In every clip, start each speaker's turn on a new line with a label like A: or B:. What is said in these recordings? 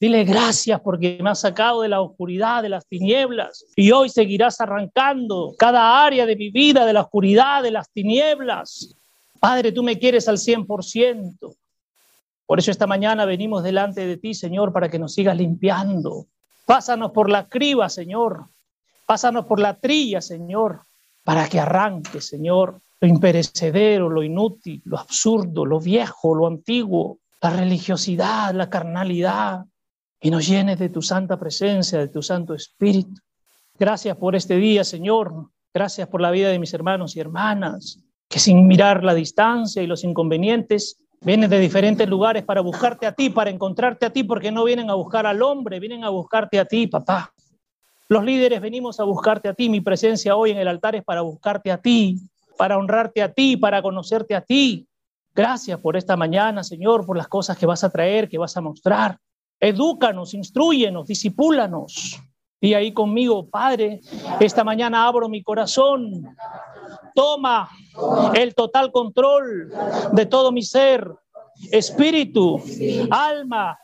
A: Dile gracias porque me has sacado de la oscuridad, de las tinieblas. Y hoy seguirás arrancando cada área de mi vida, de la oscuridad, de las tinieblas. Padre, tú me quieres al 100%. Por eso esta mañana venimos delante de ti, Señor, para que nos sigas limpiando. Pásanos por la criba, Señor. Pásanos por la trilla, Señor, para que arranque, Señor, lo imperecedero, lo inútil, lo absurdo, lo viejo, lo antiguo, la religiosidad, la carnalidad, y nos llenes de tu santa presencia, de tu Santo Espíritu. Gracias por este día, Señor. Gracias por la vida de mis hermanos y hermanas, que sin mirar la distancia y los inconvenientes, vienen de diferentes lugares para buscarte a ti, para encontrarte a ti, porque no vienen a buscar al hombre, vienen a buscarte a ti, papá. Los líderes venimos a buscarte a ti. Mi presencia hoy en el altar es para buscarte a ti, para honrarte a ti, para conocerte a ti. Gracias por esta mañana, Señor, por las cosas que vas a traer, que vas a mostrar. Edúcanos, instruyenos, disipúlanos. Y ahí conmigo, Padre, esta mañana abro mi corazón. Toma el total control de todo mi ser, espíritu, alma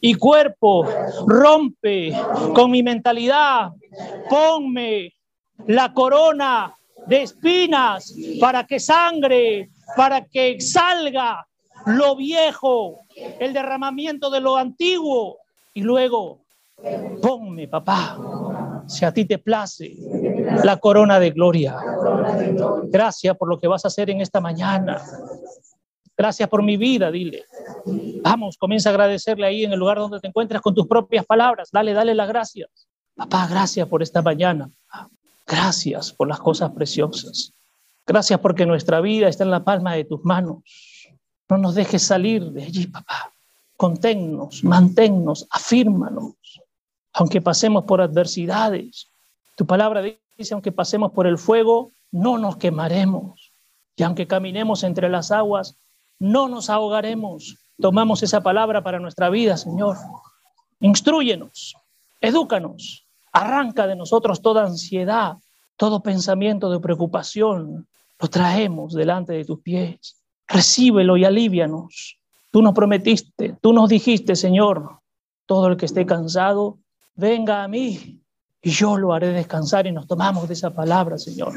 A: y cuerpo. Rompe con mi mentalidad. Ponme la corona de espinas para que sangre, para que salga lo viejo, el derramamiento de lo antiguo. Y luego, ponme, papá, si a ti te place, la corona de gloria. Gracias por lo que vas a hacer en esta mañana. Gracias por mi vida, dile. Vamos, comienza a agradecerle ahí en el lugar donde te encuentras con tus propias palabras. Dale, dale las gracias. Papá, gracias por esta mañana. Gracias por las cosas preciosas. Gracias porque nuestra vida está en la palma de tus manos. No nos dejes salir de allí, papá. Conténnos, manténnos, afírmanos. Aunque pasemos por adversidades, tu palabra dice, aunque pasemos por el fuego, no nos quemaremos. Y aunque caminemos entre las aguas, no nos ahogaremos. Tomamos esa palabra para nuestra vida, Señor. Instruyenos, edúcanos, arranca de nosotros toda ansiedad, todo pensamiento de preocupación. Lo traemos delante de tus pies recíbelo y alivianos. Tú nos prometiste, tú nos dijiste, Señor, todo el que esté cansado, venga a mí y yo lo haré descansar y nos tomamos de esa palabra, Señor.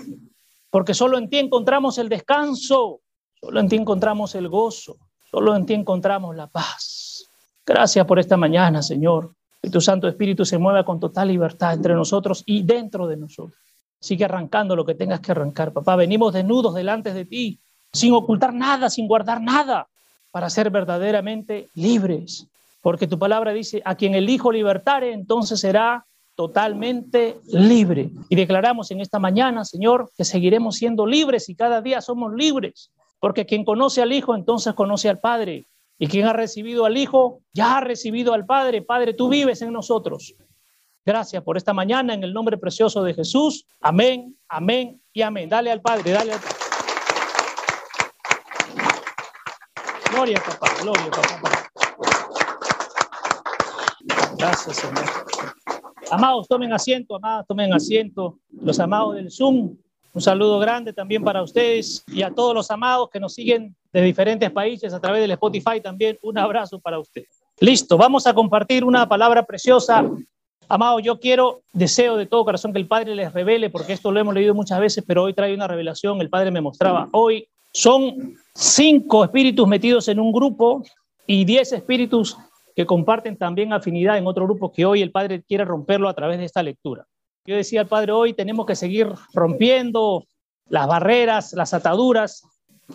A: Porque solo en ti encontramos el descanso, solo en ti encontramos el gozo, solo en ti encontramos la paz. Gracias por esta mañana, Señor. Que tu Santo Espíritu se mueva con total libertad entre nosotros y dentro de nosotros. Sigue arrancando lo que tengas que arrancar, papá. Venimos desnudos delante de ti sin ocultar nada, sin guardar nada, para ser verdaderamente libres. Porque tu palabra dice, a quien el Hijo libertare, entonces será totalmente libre. Y declaramos en esta mañana, Señor, que seguiremos siendo libres y cada día somos libres. Porque quien conoce al Hijo, entonces conoce al Padre. Y quien ha recibido al Hijo, ya ha recibido al Padre. Padre, tú vives en nosotros. Gracias por esta mañana en el nombre precioso de Jesús. Amén, amén y amén. Dale al Padre, dale al Padre. Gloria, papá, gloria, papá. Gracias, Señor. Amados, tomen asiento, amadas, tomen asiento. Los amados del Zoom, un saludo grande también para ustedes y a todos los amados que nos siguen de diferentes países a través del Spotify también. Un abrazo para ustedes. Listo, vamos a compartir una palabra preciosa. Amado, yo quiero, deseo de todo corazón que el Padre les revele, porque esto lo hemos leído muchas veces, pero hoy trae una revelación. El Padre me mostraba hoy son cinco espíritus metidos en un grupo y diez espíritus que comparten también afinidad en otro grupo que hoy el Padre quiere romperlo a través de esta lectura. Yo decía al Padre, hoy tenemos que seguir rompiendo las barreras, las ataduras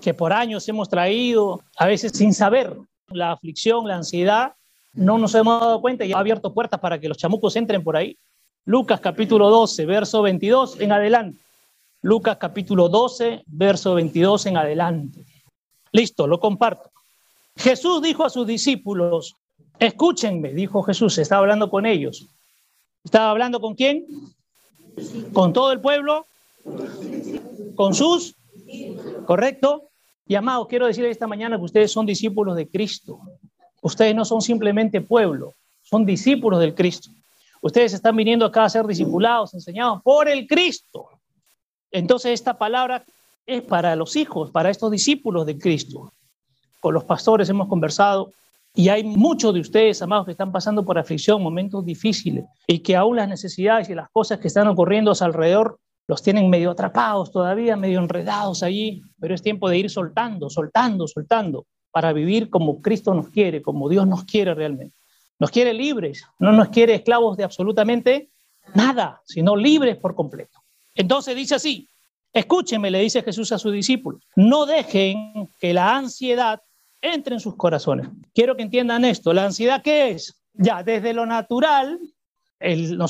A: que por años hemos traído, a veces sin saber. La aflicción, la ansiedad, no nos hemos dado cuenta y ha abierto puertas para que los chamucos entren por ahí. Lucas capítulo 12, verso 22 en adelante. Lucas capítulo 12, verso 22 en adelante. Listo, lo comparto. Jesús dijo a sus discípulos, escúchenme, dijo Jesús, estaba hablando con ellos. ¿Estaba hablando con quién? ¿Con todo el pueblo? ¿Con sus? ¿Correcto? Y amados, quiero decirles esta mañana que ustedes son discípulos de Cristo. Ustedes no son simplemente pueblo, son discípulos del Cristo. Ustedes están viniendo acá a ser discipulados, enseñados por el Cristo. Entonces esta palabra es para los hijos, para estos discípulos de Cristo. Con los pastores hemos conversado Y hay muchos de ustedes, amados, que están pasando por aflicción, momentos difíciles, y que aún las necesidades y las cosas que están ocurriendo a su alrededor los tienen medio atrapados todavía, medio enredados allí, pero es tiempo de ir soltando, soltando, soltando, para vivir como Cristo nos quiere, como Dios nos quiere realmente. Nos quiere libres, no nos quiere esclavos de absolutamente nada, sino libres por completo. Entonces dice así, escúchenme, le dice Jesús a sus discípulos, no dejen que la ansiedad entre en sus corazones. Quiero que entiendan esto, ¿la ansiedad qué es? Ya, desde lo natural,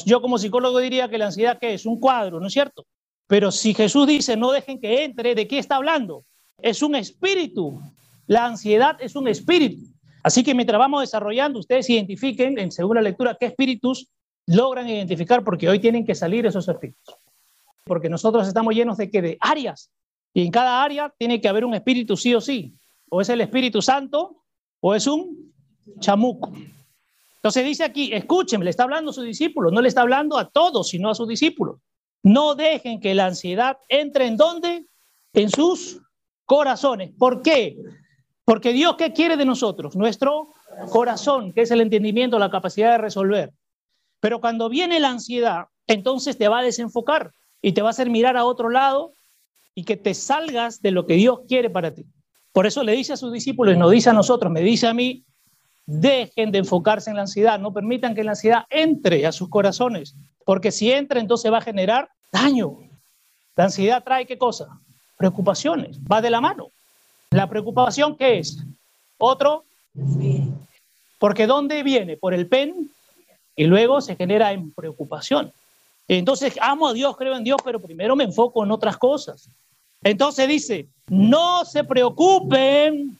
A: yo como psicólogo diría que la ansiedad qué es? Un cuadro, ¿no es cierto? Pero si Jesús dice no dejen que entre, ¿de qué está hablando? Es un espíritu. La ansiedad es un espíritu. Así que mientras vamos desarrollando, ustedes identifiquen en segunda lectura qué espíritus logran identificar porque hoy tienen que salir esos espíritus. Porque nosotros estamos llenos de que de áreas y en cada área tiene que haber un espíritu sí o sí. O es el Espíritu Santo o es un chamuco. Entonces dice aquí, escuchen, le está hablando a sus discípulos, no le está hablando a todos, sino a sus discípulos. No dejen que la ansiedad entre en dónde? En sus corazones. ¿Por qué? Porque Dios, ¿qué quiere de nosotros? Nuestro corazón, que es el entendimiento, la capacidad de resolver. Pero cuando viene la ansiedad, entonces te va a desenfocar y te va a hacer mirar a otro lado y que te salgas de lo que Dios quiere para ti. Por eso le dice a sus discípulos nos dice a nosotros, me dice a mí, dejen de enfocarse en la ansiedad, no permitan que la ansiedad entre a sus corazones, porque si entra entonces va a generar daño. La ansiedad trae qué cosa? Preocupaciones, va de la mano. La preocupación, ¿qué es? Otro, porque ¿dónde viene? Por el pen y luego se genera en preocupación. Entonces, amo a Dios, creo en Dios, pero primero me enfoco en otras cosas. Entonces dice, no se preocupen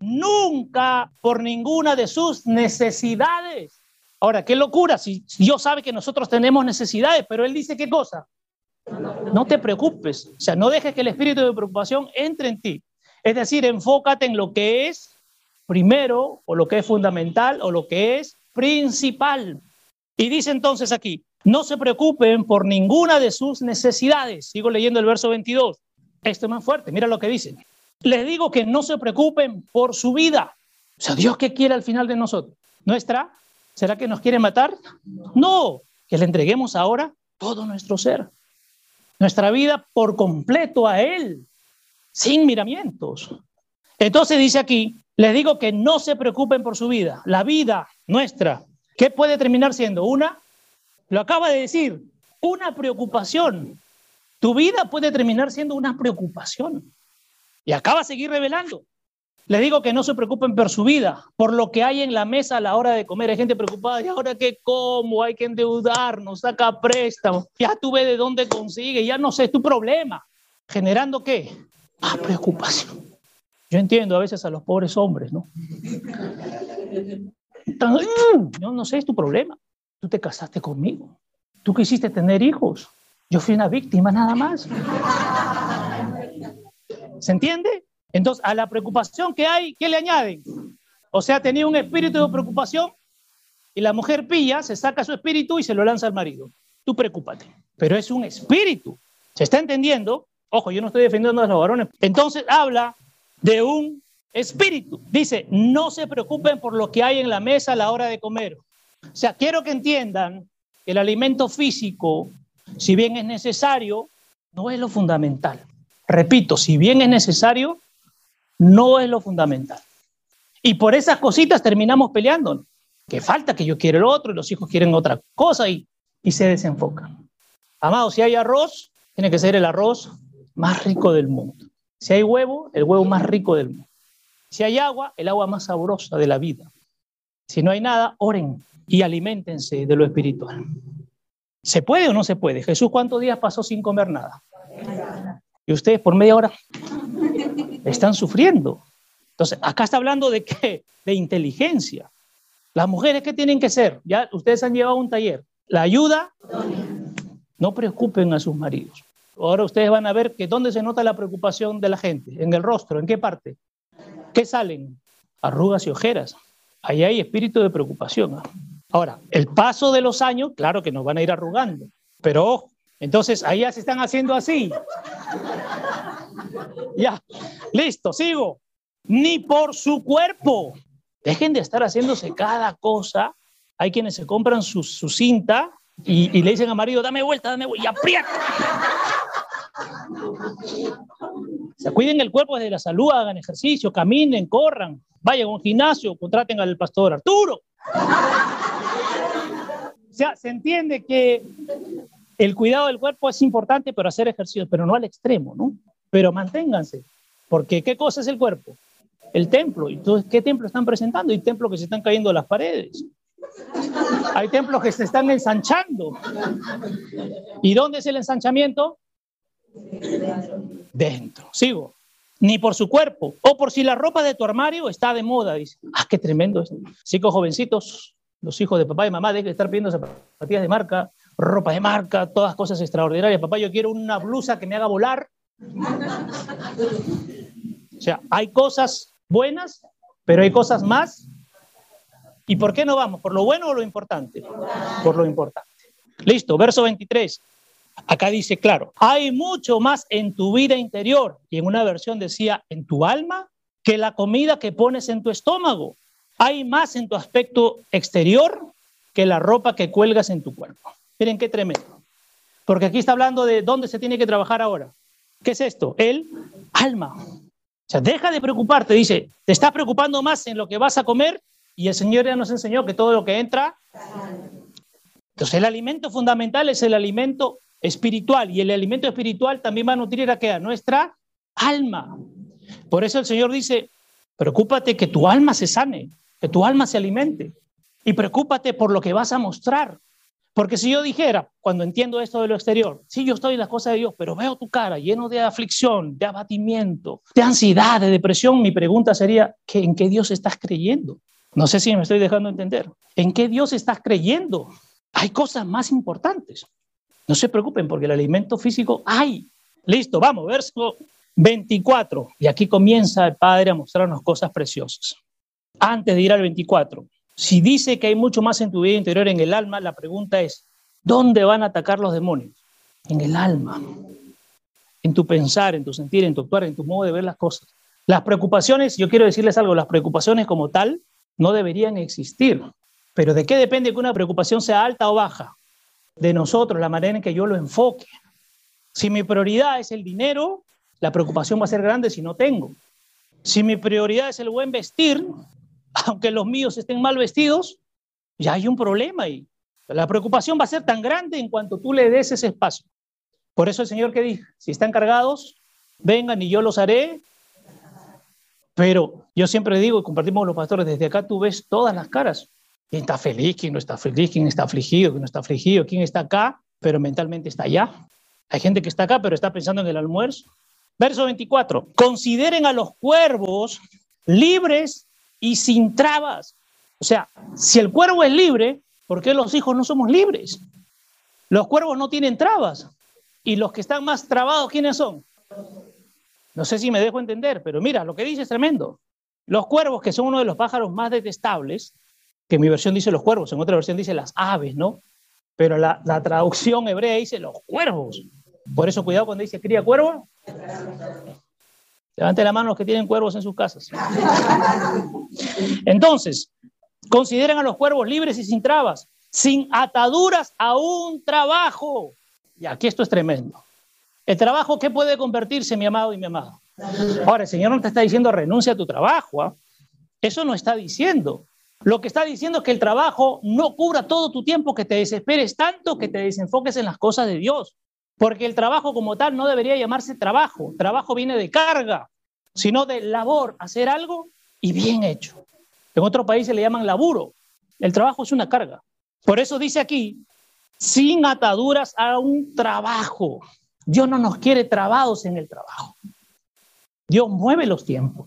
A: nunca por ninguna de sus necesidades. Ahora, qué locura, si Dios sabe que nosotros tenemos necesidades, pero Él dice qué cosa. No te preocupes, o sea, no dejes que el espíritu de preocupación entre en ti. Es decir, enfócate en lo que es primero, o lo que es fundamental, o lo que es principal. Y dice entonces aquí, no se preocupen por ninguna de sus necesidades. Sigo leyendo el verso 22. Esto es más fuerte, mira lo que dice. Les digo que no se preocupen por su vida. O sea, Dios qué quiere al final de nosotros? ¿Nuestra? ¿Será que nos quiere matar? No, que le entreguemos ahora todo nuestro ser. Nuestra vida por completo a Él, sin miramientos. Entonces dice aquí, les digo que no se preocupen por su vida. La vida nuestra, ¿qué puede terminar siendo? Una, lo acaba de decir, una preocupación. Tu vida puede terminar siendo una preocupación. Y acaba de seguir revelando. Les digo que no se preocupen por su vida, por lo que hay en la mesa a la hora de comer. Hay gente preocupada, ¿y ahora qué como? Hay que endeudarnos, saca préstamos. Ya tú ves de dónde consigue, ya no sé, es tu problema. ¿Generando qué? Más preocupación. Yo entiendo a veces a los pobres hombres, ¿no? Yo no sé, es tu problema. Tú te casaste conmigo. Tú quisiste tener hijos. Yo fui una víctima nada más. ¿Se entiende? Entonces, a la preocupación que hay, ¿qué le añaden? O sea, tenía un espíritu de preocupación y la mujer pilla, se saca su espíritu y se lo lanza al marido. Tú preocúpate. Pero es un espíritu. ¿Se está entendiendo? Ojo, yo no estoy defendiendo a los varones. Entonces habla de un espíritu. Dice, no se preocupen por lo que hay en la mesa a la hora de comer. O sea, quiero que entiendan que el alimento físico si bien es necesario, no es lo fundamental. Repito, si bien es necesario, no es lo fundamental. Y por esas cositas terminamos peleando. Que falta que yo quiero el otro y los hijos quieren otra cosa y, y se desenfocan. Amado, si hay arroz, tiene que ser el arroz más rico del mundo. Si hay huevo, el huevo más rico del mundo. Si hay agua, el agua más sabrosa de la vida. Si no hay nada, oren y alimentense de lo espiritual. ¿Se puede o no se puede? Jesús, ¿cuántos días pasó sin comer nada? Y ustedes por media hora están sufriendo. Entonces, acá está hablando de qué? De inteligencia. Las mujeres, ¿qué tienen que ser? Ya ustedes han llevado un taller. La ayuda, no preocupen a sus maridos. Ahora ustedes van a ver que dónde se nota la preocupación de la gente, en el rostro, ¿en qué parte? ¿Qué salen? Arrugas y ojeras. Ahí hay espíritu de preocupación. ¿ah? Ahora, el paso de los años, claro que nos van a ir arrugando, pero entonces ahí ya se están haciendo así. Ya, listo, sigo. Ni por su cuerpo. Dejen de estar haciéndose cada cosa. Hay quienes se compran su, cinta y, y, le dicen a marido, dame vuelta, dame vuelta, y aprieta. Se cuiden el cuerpo desde la salud, hagan ejercicio, caminen, corran, vayan a un gimnasio, contraten al pastor Arturo. O sea, se entiende que el cuidado del cuerpo es importante, pero hacer ejercicio, pero no al extremo, ¿no? Pero manténganse, porque ¿qué cosa es el cuerpo? El templo. Entonces, ¿qué templo están presentando? Hay templos que se están cayendo a las paredes. Hay templos que se están ensanchando. ¿Y dónde es el ensanchamiento? Dentro. Sigo. Ni por su cuerpo. O por si la ropa de tu armario está de moda. Dice, ah, qué tremendo esto. Chicos jovencitos, los hijos de papá y mamá dejen de estar pidiendo zapatillas de marca, ropa de marca, todas cosas extraordinarias. Papá, yo quiero una blusa que me haga volar. O sea, hay cosas buenas, pero hay cosas más. ¿Y por qué no vamos? ¿Por lo bueno o lo importante? Por lo importante. Listo, verso 23. Acá dice, claro, hay mucho más en tu vida interior, y en una versión decía, en tu alma, que la comida que pones en tu estómago. Hay más en tu aspecto exterior que la ropa que cuelgas en tu cuerpo. Miren qué tremendo. Porque aquí está hablando de dónde se tiene que trabajar ahora. ¿Qué es esto? El alma. O sea, deja de preocuparte, dice, te estás preocupando más en lo que vas a comer y el Señor ya nos enseñó que todo lo que entra. Entonces el alimento fundamental es el alimento espiritual y el alimento espiritual también va a nutrir a, qué? a nuestra alma. Por eso el Señor dice, preocúpate que tu alma se sane, que tu alma se alimente y preocúpate por lo que vas a mostrar. Porque si yo dijera, cuando entiendo esto de lo exterior, sí, yo estoy en las cosas de Dios, pero veo tu cara lleno de aflicción, de abatimiento, de ansiedad, de depresión, mi pregunta sería, ¿en qué Dios estás creyendo? No sé si me estoy dejando entender. ¿En qué Dios estás creyendo? Hay cosas más importantes. No se preocupen porque el alimento físico hay. Listo, vamos, verso 24. Y aquí comienza el Padre a mostrarnos cosas preciosas. Antes de ir al 24, si dice que hay mucho más en tu vida interior, en el alma, la pregunta es, ¿dónde van a atacar los demonios? En el alma, en tu pensar, en tu sentir, en tu actuar, en tu modo de ver las cosas. Las preocupaciones, yo quiero decirles algo, las preocupaciones como tal no deberían existir. Pero ¿de qué depende que una preocupación sea alta o baja? De nosotros, la manera en que yo lo enfoque. Si mi prioridad es el dinero, la preocupación va a ser grande si no tengo. Si mi prioridad es el buen vestir, aunque los míos estén mal vestidos, ya hay un problema y la preocupación va a ser tan grande en cuanto tú le des ese espacio. Por eso el Señor que dijo, si están cargados, vengan y yo los haré. Pero yo siempre digo, y compartimos con los pastores, desde acá tú ves todas las caras. ¿Quién está feliz? ¿Quién no está feliz? ¿Quién está afligido? ¿Quién no está afligido? ¿Quién está acá, pero mentalmente está allá? Hay gente que está acá, pero está pensando en el almuerzo. Verso 24. Consideren a los cuervos libres y sin trabas. O sea, si el cuervo es libre, ¿por qué los hijos no somos libres? Los cuervos no tienen trabas. Y los que están más trabados, ¿quiénes son? No sé si me dejo entender, pero mira, lo que dice es tremendo. Los cuervos, que son uno de los pájaros más detestables, que en mi versión dice los cuervos, en otra versión dice las aves, ¿no? Pero la, la traducción hebrea dice los cuervos. Por eso cuidado cuando dice cría cuervo. Levante la mano los que tienen cuervos en sus casas. Entonces, consideren a los cuervos libres y sin trabas, sin ataduras a un trabajo. Y aquí esto es tremendo. El trabajo, ¿qué puede convertirse, mi amado y mi amado? Ahora, el Señor no te está diciendo renuncia a tu trabajo. ¿ah? Eso no está diciendo. Lo que está diciendo es que el trabajo no cubra todo tu tiempo, que te desesperes tanto, que te desenfoques en las cosas de Dios. Porque el trabajo como tal no debería llamarse trabajo. Trabajo viene de carga, sino de labor, hacer algo y bien hecho. En otros países le llaman laburo. El trabajo es una carga. Por eso dice aquí, sin ataduras a un trabajo. Dios no nos quiere trabados en el trabajo. Dios mueve los tiempos.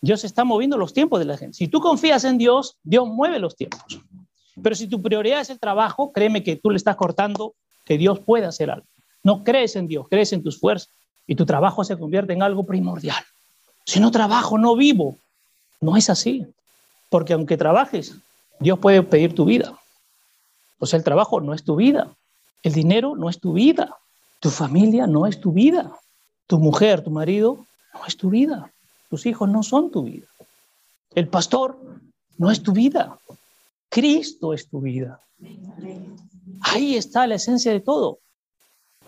A: Dios está moviendo los tiempos de la gente. Si tú confías en Dios, Dios mueve los tiempos. Pero si tu prioridad es el trabajo, créeme que tú le estás cortando que Dios pueda hacer algo. No crees en Dios, crees en tus fuerzas y tu trabajo se convierte en algo primordial. Si no trabajo, no vivo. No es así. Porque aunque trabajes, Dios puede pedir tu vida. O sea, el trabajo no es tu vida. El dinero no es tu vida. Tu familia no es tu vida. Tu mujer, tu marido, no es tu vida. Tus hijos no son tu vida. El pastor no es tu vida. Cristo es tu vida. Ahí está la esencia de todo.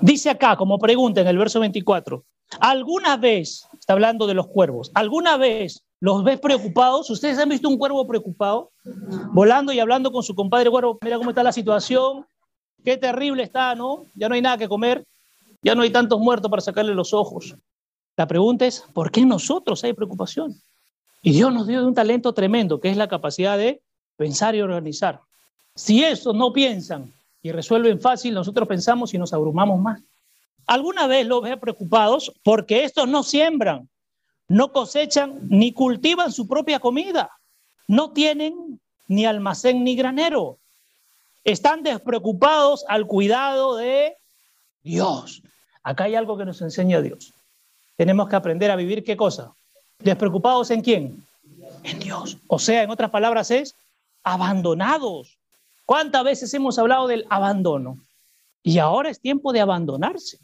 A: Dice acá, como pregunta en el verso 24, ¿alguna vez, está hablando de los cuervos, alguna vez los ves preocupados? ¿Ustedes han visto un cuervo preocupado? Volando y hablando con su compadre cuervo, mira cómo está la situación, qué terrible está, ¿no? Ya no hay nada que comer, ya no hay tantos muertos para sacarle los ojos. La pregunta es, ¿por qué nosotros hay preocupación? Y Dios nos dio un talento tremendo, que es la capacidad de pensar y organizar. Si esos no piensan y resuelven fácil, nosotros pensamos y nos abrumamos más. ¿Alguna vez los ve preocupados porque estos no siembran, no cosechan ni cultivan su propia comida? No tienen ni almacén ni granero. Están despreocupados al cuidado de Dios. Acá hay algo que nos enseña Dios. Tenemos que aprender a vivir qué cosa? Despreocupados en quién? En Dios. O sea, en otras palabras es abandonados. ¿Cuántas veces hemos hablado del abandono? Y ahora es tiempo de abandonarse.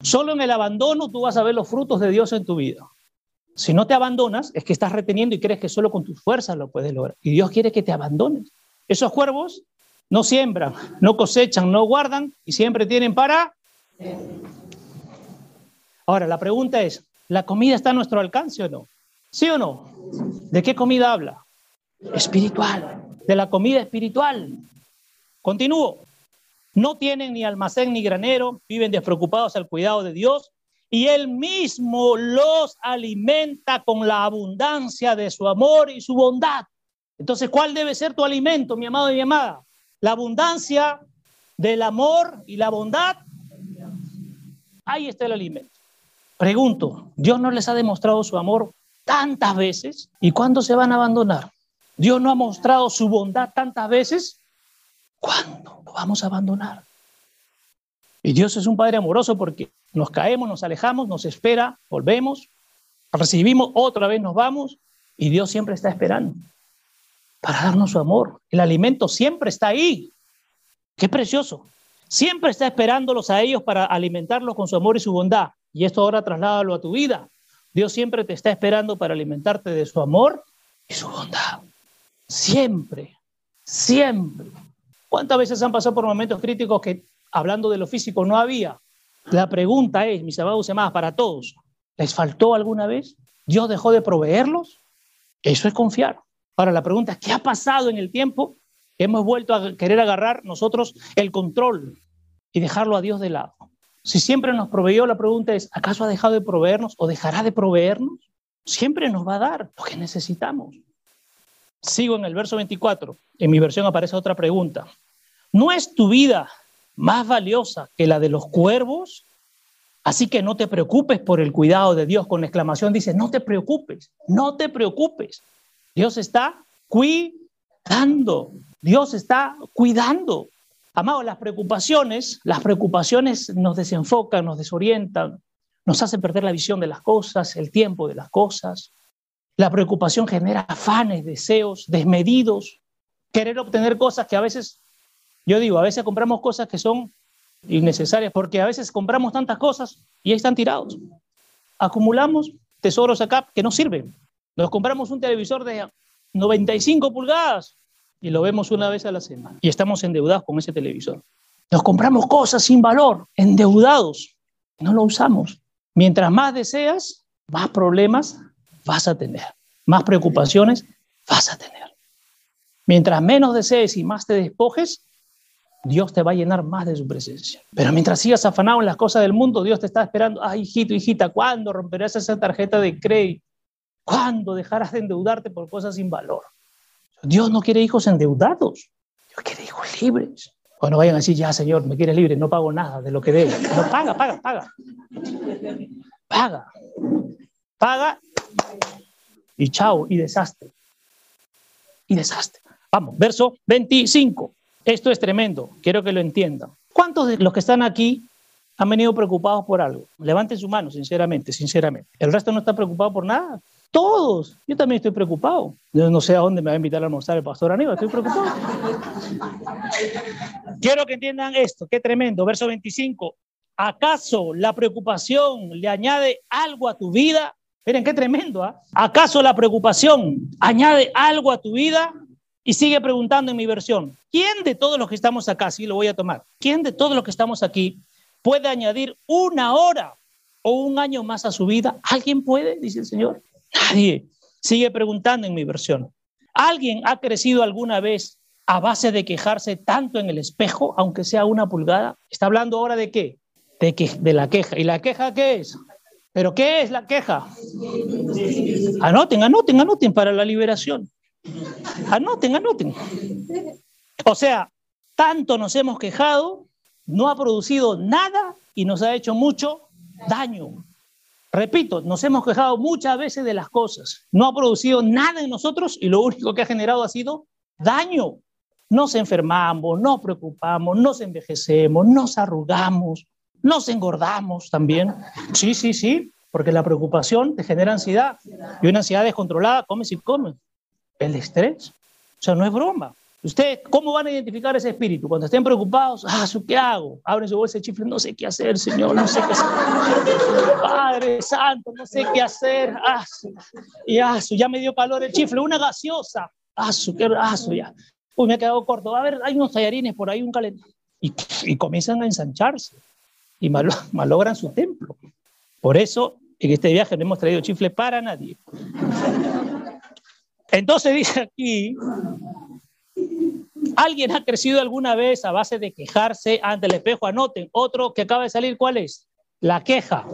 A: Solo en el abandono tú vas a ver los frutos de Dios en tu vida. Si no te abandonas, es que estás reteniendo y crees que solo con tus fuerzas lo puedes lograr. Y Dios quiere que te abandones. Esos cuervos no siembran, no cosechan, no guardan y siempre tienen para... Ahora, la pregunta es, ¿la comida está a nuestro alcance o no? ¿Sí o no? ¿De qué comida habla? Espiritual, de la comida espiritual. Continúo. No tienen ni almacén ni granero, viven despreocupados al cuidado de Dios y Él mismo los alimenta con la abundancia de su amor y su bondad. Entonces, ¿cuál debe ser tu alimento, mi amado y mi amada? La abundancia del amor y la bondad. Ahí está el alimento. Pregunto, ¿Dios no les ha demostrado su amor tantas veces? ¿Y cuándo se van a abandonar? ¿Dios no ha mostrado su bondad tantas veces? ¿Cuándo lo vamos a abandonar? Y Dios es un Padre amoroso porque nos caemos, nos alejamos, nos espera, volvemos, recibimos, otra vez nos vamos y Dios siempre está esperando para darnos su amor. El alimento siempre está ahí. Qué precioso. Siempre está esperándolos a ellos para alimentarlos con su amor y su bondad. Y esto ahora trasládalo a tu vida. Dios siempre te está esperando para alimentarte de su amor y su bondad. Siempre, siempre. ¿Cuántas veces han pasado por momentos críticos que, hablando de lo físico, no había? La pregunta es, mis amados y amadas, para todos, ¿les faltó alguna vez? ¿Dios dejó de proveerlos? Eso es confiar. Ahora, la pregunta es, ¿qué ha pasado en el tiempo? Hemos vuelto a querer agarrar nosotros el control y dejarlo a Dios de lado. Si siempre nos proveyó, la pregunta es, ¿acaso ha dejado de proveernos o dejará de proveernos? Siempre nos va a dar lo que necesitamos. Sigo en el verso 24. En mi versión aparece otra pregunta. ¿No es tu vida más valiosa que la de los cuervos? Así que no te preocupes por el cuidado de Dios. Con exclamación dice, no te preocupes, no te preocupes. Dios está cuidando. Dios está cuidando. Amado, las preocupaciones, las preocupaciones nos desenfocan, nos desorientan, nos hacen perder la visión de las cosas, el tiempo de las cosas. La preocupación genera afanes, deseos desmedidos, querer obtener cosas que a veces, yo digo, a veces compramos cosas que son innecesarias porque a veces compramos tantas cosas y ahí están tirados. Acumulamos tesoros acá que no sirven. Nos compramos un televisor de 95 pulgadas y lo vemos una vez a la semana. Y estamos endeudados con ese televisor. Nos compramos cosas sin valor, endeudados. No lo usamos. Mientras más deseas, más problemas vas a tener. Más preocupaciones vas a tener. Mientras menos desees y más te despojes, Dios te va a llenar más de su presencia. Pero mientras sigas afanado en las cosas del mundo, Dios te está esperando. Ay, hijito, hijita, ¿cuándo romperás esa tarjeta de crédito? ¿Cuándo dejarás de endeudarte por cosas sin valor? Dios no quiere hijos endeudados, Dios quiere hijos libres. Cuando vayan a decir, ya Señor, me quieres libre, no pago nada de lo que debo. No, paga, paga, paga. Paga. Paga y chao, y desastre. Y desastre. Vamos, verso 25. Esto es tremendo, quiero que lo entiendan. ¿Cuántos de los que están aquí han venido preocupados por algo? Levanten su mano, sinceramente, sinceramente. ¿El resto no está preocupado por nada? Todos. Yo también estoy preocupado. Yo no sé a dónde me va a invitar a almorzar el pastor Aníbal. Estoy preocupado. Quiero que entiendan esto. Qué tremendo. Verso 25. ¿Acaso la preocupación le añade algo a tu vida? Miren qué tremendo. ¿ah? ¿Acaso la preocupación añade algo a tu vida? Y sigue preguntando en mi versión, ¿quién de todos los que estamos acá, sí lo voy a tomar, quién de todos los que estamos aquí puede añadir una hora o un año más a su vida? ¿Alguien puede? Dice el Señor. Nadie. Sigue preguntando en mi versión. ¿Alguien ha crecido alguna vez a base de quejarse tanto en el espejo, aunque sea una pulgada? ¿Está hablando ahora de qué? De, que, de la queja. ¿Y la queja qué es? ¿Pero qué es la queja? Anoten, anoten, anoten para la liberación. Anoten, anoten. O sea, tanto nos hemos quejado, no ha producido nada y nos ha hecho mucho daño. Repito, nos hemos quejado muchas veces de las cosas. No ha producido nada en nosotros y lo único que ha generado ha sido daño. Nos enfermamos, nos preocupamos, nos envejecemos, nos arrugamos, nos engordamos también. Sí, sí, sí, porque la preocupación te genera ansiedad. Y una ansiedad descontrolada, come y come. El estrés. O sea, no es broma. ¿Ustedes cómo van a identificar ese espíritu? Cuando estén preocupados, ah, ¿qué hago? Abren su bolsa de chifle, no sé qué hacer, Señor, no sé qué hacer. Padre Santo, no sé qué hacer. Ah, y ah, ya me dio calor el chifle, una gaseosa. Ah, su, qué ah, ya. Uy, me ha quedado corto. A ver, hay unos tallarines por ahí, un calentón. Y, y comienzan a ensancharse y malogran su templo. Por eso, en este viaje no hemos traído chifle para nadie. Entonces dice aquí, ¿Alguien ha crecido alguna vez a base de quejarse ante el espejo? Anoten, otro que acaba de salir, ¿cuál es? La queja.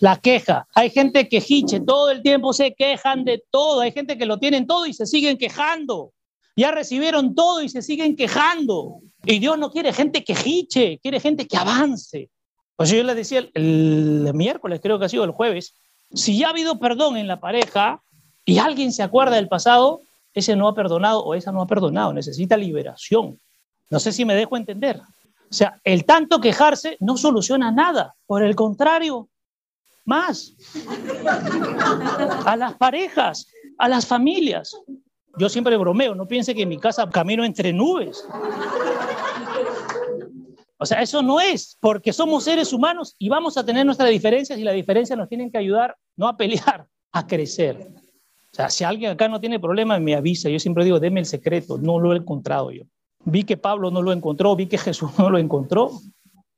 A: La queja. Hay gente que hiche, todo el tiempo se quejan de todo. Hay gente que lo tienen todo y se siguen quejando. Ya recibieron todo y se siguen quejando. Y Dios no quiere gente que hiche, quiere gente que avance. Pues yo les decía el, el miércoles, creo que ha sido el jueves, si ya ha habido perdón en la pareja y alguien se acuerda del pasado, ese no ha perdonado o esa no ha perdonado, necesita liberación. No sé si me dejo entender. O sea, el tanto quejarse no soluciona nada, por el contrario, más. A las parejas, a las familias. Yo siempre bromeo, no piense que en mi casa camino entre nubes. O sea, eso no es, porque somos seres humanos y vamos a tener nuestras diferencias y las diferencias nos tienen que ayudar no a pelear, a crecer sea, si alguien acá no tiene problema, me avisa. Yo siempre digo, deme el secreto. No lo he encontrado yo. Vi que Pablo no lo encontró, vi que Jesús no lo encontró.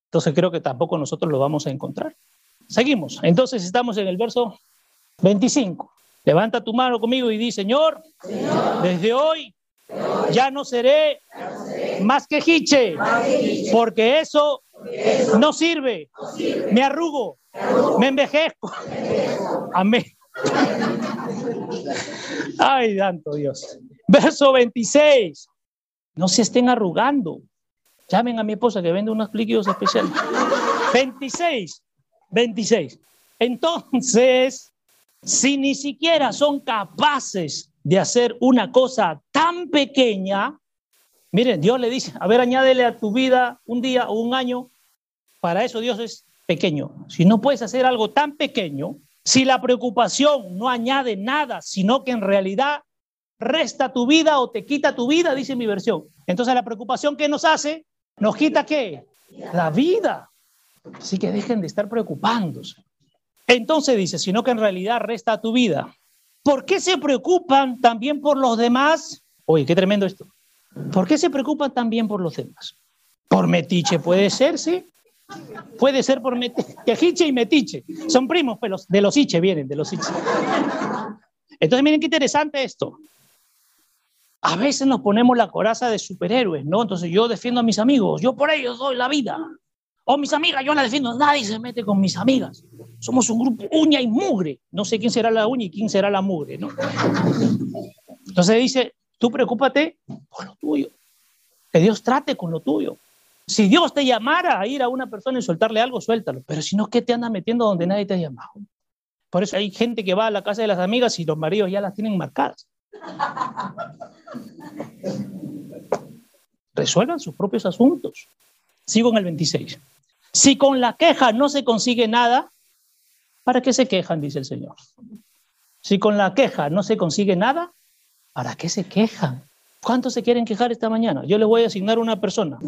A: Entonces creo que tampoco nosotros lo vamos a encontrar. Seguimos. Entonces estamos en el verso 25. Levanta tu mano conmigo y di, Señor, desde hoy ya no seré más que hiche, porque eso no sirve. Me arrugo, me envejezco. Amén. Ay, santo Dios. Verso 26. No se estén arrugando. Llamen a mi esposa que vende unos líquidos especiales. 26. 26. Entonces, si ni siquiera son capaces de hacer una cosa tan pequeña, miren, Dios le dice, a ver, añádele a tu vida un día o un año. Para eso Dios es pequeño. Si no puedes hacer algo tan pequeño, si la preocupación no añade nada, sino que en realidad resta tu vida o te quita tu vida, dice mi versión. Entonces la preocupación que nos hace, nos quita qué? La vida. Así que dejen de estar preocupándose. Entonces dice, sino que en realidad resta tu vida. ¿Por qué se preocupan también por los demás? Oye, qué tremendo esto. ¿Por qué se preocupan también por los demás? Por metiche puede ser, sí. Puede ser por quejiche y metiche. Son primos, pero de los iche vienen, de los iche. Entonces, miren qué interesante esto. A veces nos ponemos la coraza de superhéroes, ¿no? Entonces yo defiendo a mis amigos, yo por ellos doy la vida. O mis amigas, yo la defiendo, nadie se mete con mis amigas. Somos un grupo uña y mugre. No sé quién será la uña y quién será la mugre, ¿no? Entonces dice, tú preocúpate por lo tuyo. Que Dios trate con lo tuyo. Si Dios te llamara a ir a una persona y soltarle algo, suéltalo. Pero si no, ¿qué te anda metiendo donde nadie te ha llamado? Por eso hay gente que va a la casa de las amigas y los maridos ya las tienen marcadas. Resuelvan sus propios asuntos. Sigo en el 26. Si con la queja no se consigue nada, ¿para qué se quejan? Dice el Señor. Si con la queja no se consigue nada, ¿para qué se quejan? ¿Cuántos se quieren quejar esta mañana? Yo les voy a asignar una persona.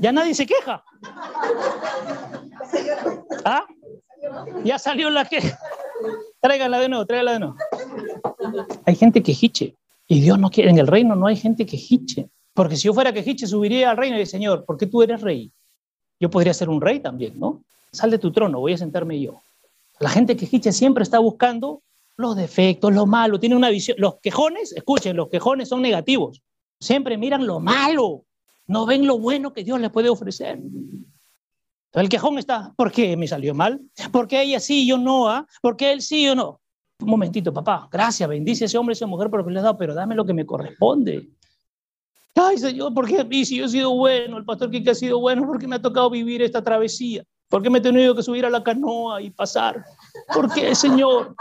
A: Ya nadie se queja. ¿Ah? Ya salió la queja. Tráiganla de nuevo, tráiganla de nuevo. Hay gente que hiche. Y Dios no quiere, en el reino no hay gente que hiche. Porque si yo fuera que hiche, subiría al reino y diría, Señor, ¿por qué tú eres rey? Yo podría ser un rey también, ¿no? Sal de tu trono, voy a sentarme yo. La gente que hiche siempre está buscando los defectos, lo malo, tiene una visión. Los quejones, escuchen, los quejones son negativos. Siempre miran lo malo, no ven lo bueno que Dios les puede ofrecer. El quejón está, ¿por qué me salió mal? ¿Por qué ella sí yo no? ¿ah? ¿Por qué él sí o no? Un momentito, papá, gracias, bendice a ese hombre, a esa mujer por lo que le has dado, pero dame lo que me corresponde. Ay, Señor, ¿por qué a mí si yo he sido bueno? El pastor que ha sido bueno, ¿por qué me ha tocado vivir esta travesía? ¿Por qué me he tenido que subir a la canoa y pasar? ¿Por qué, Señor?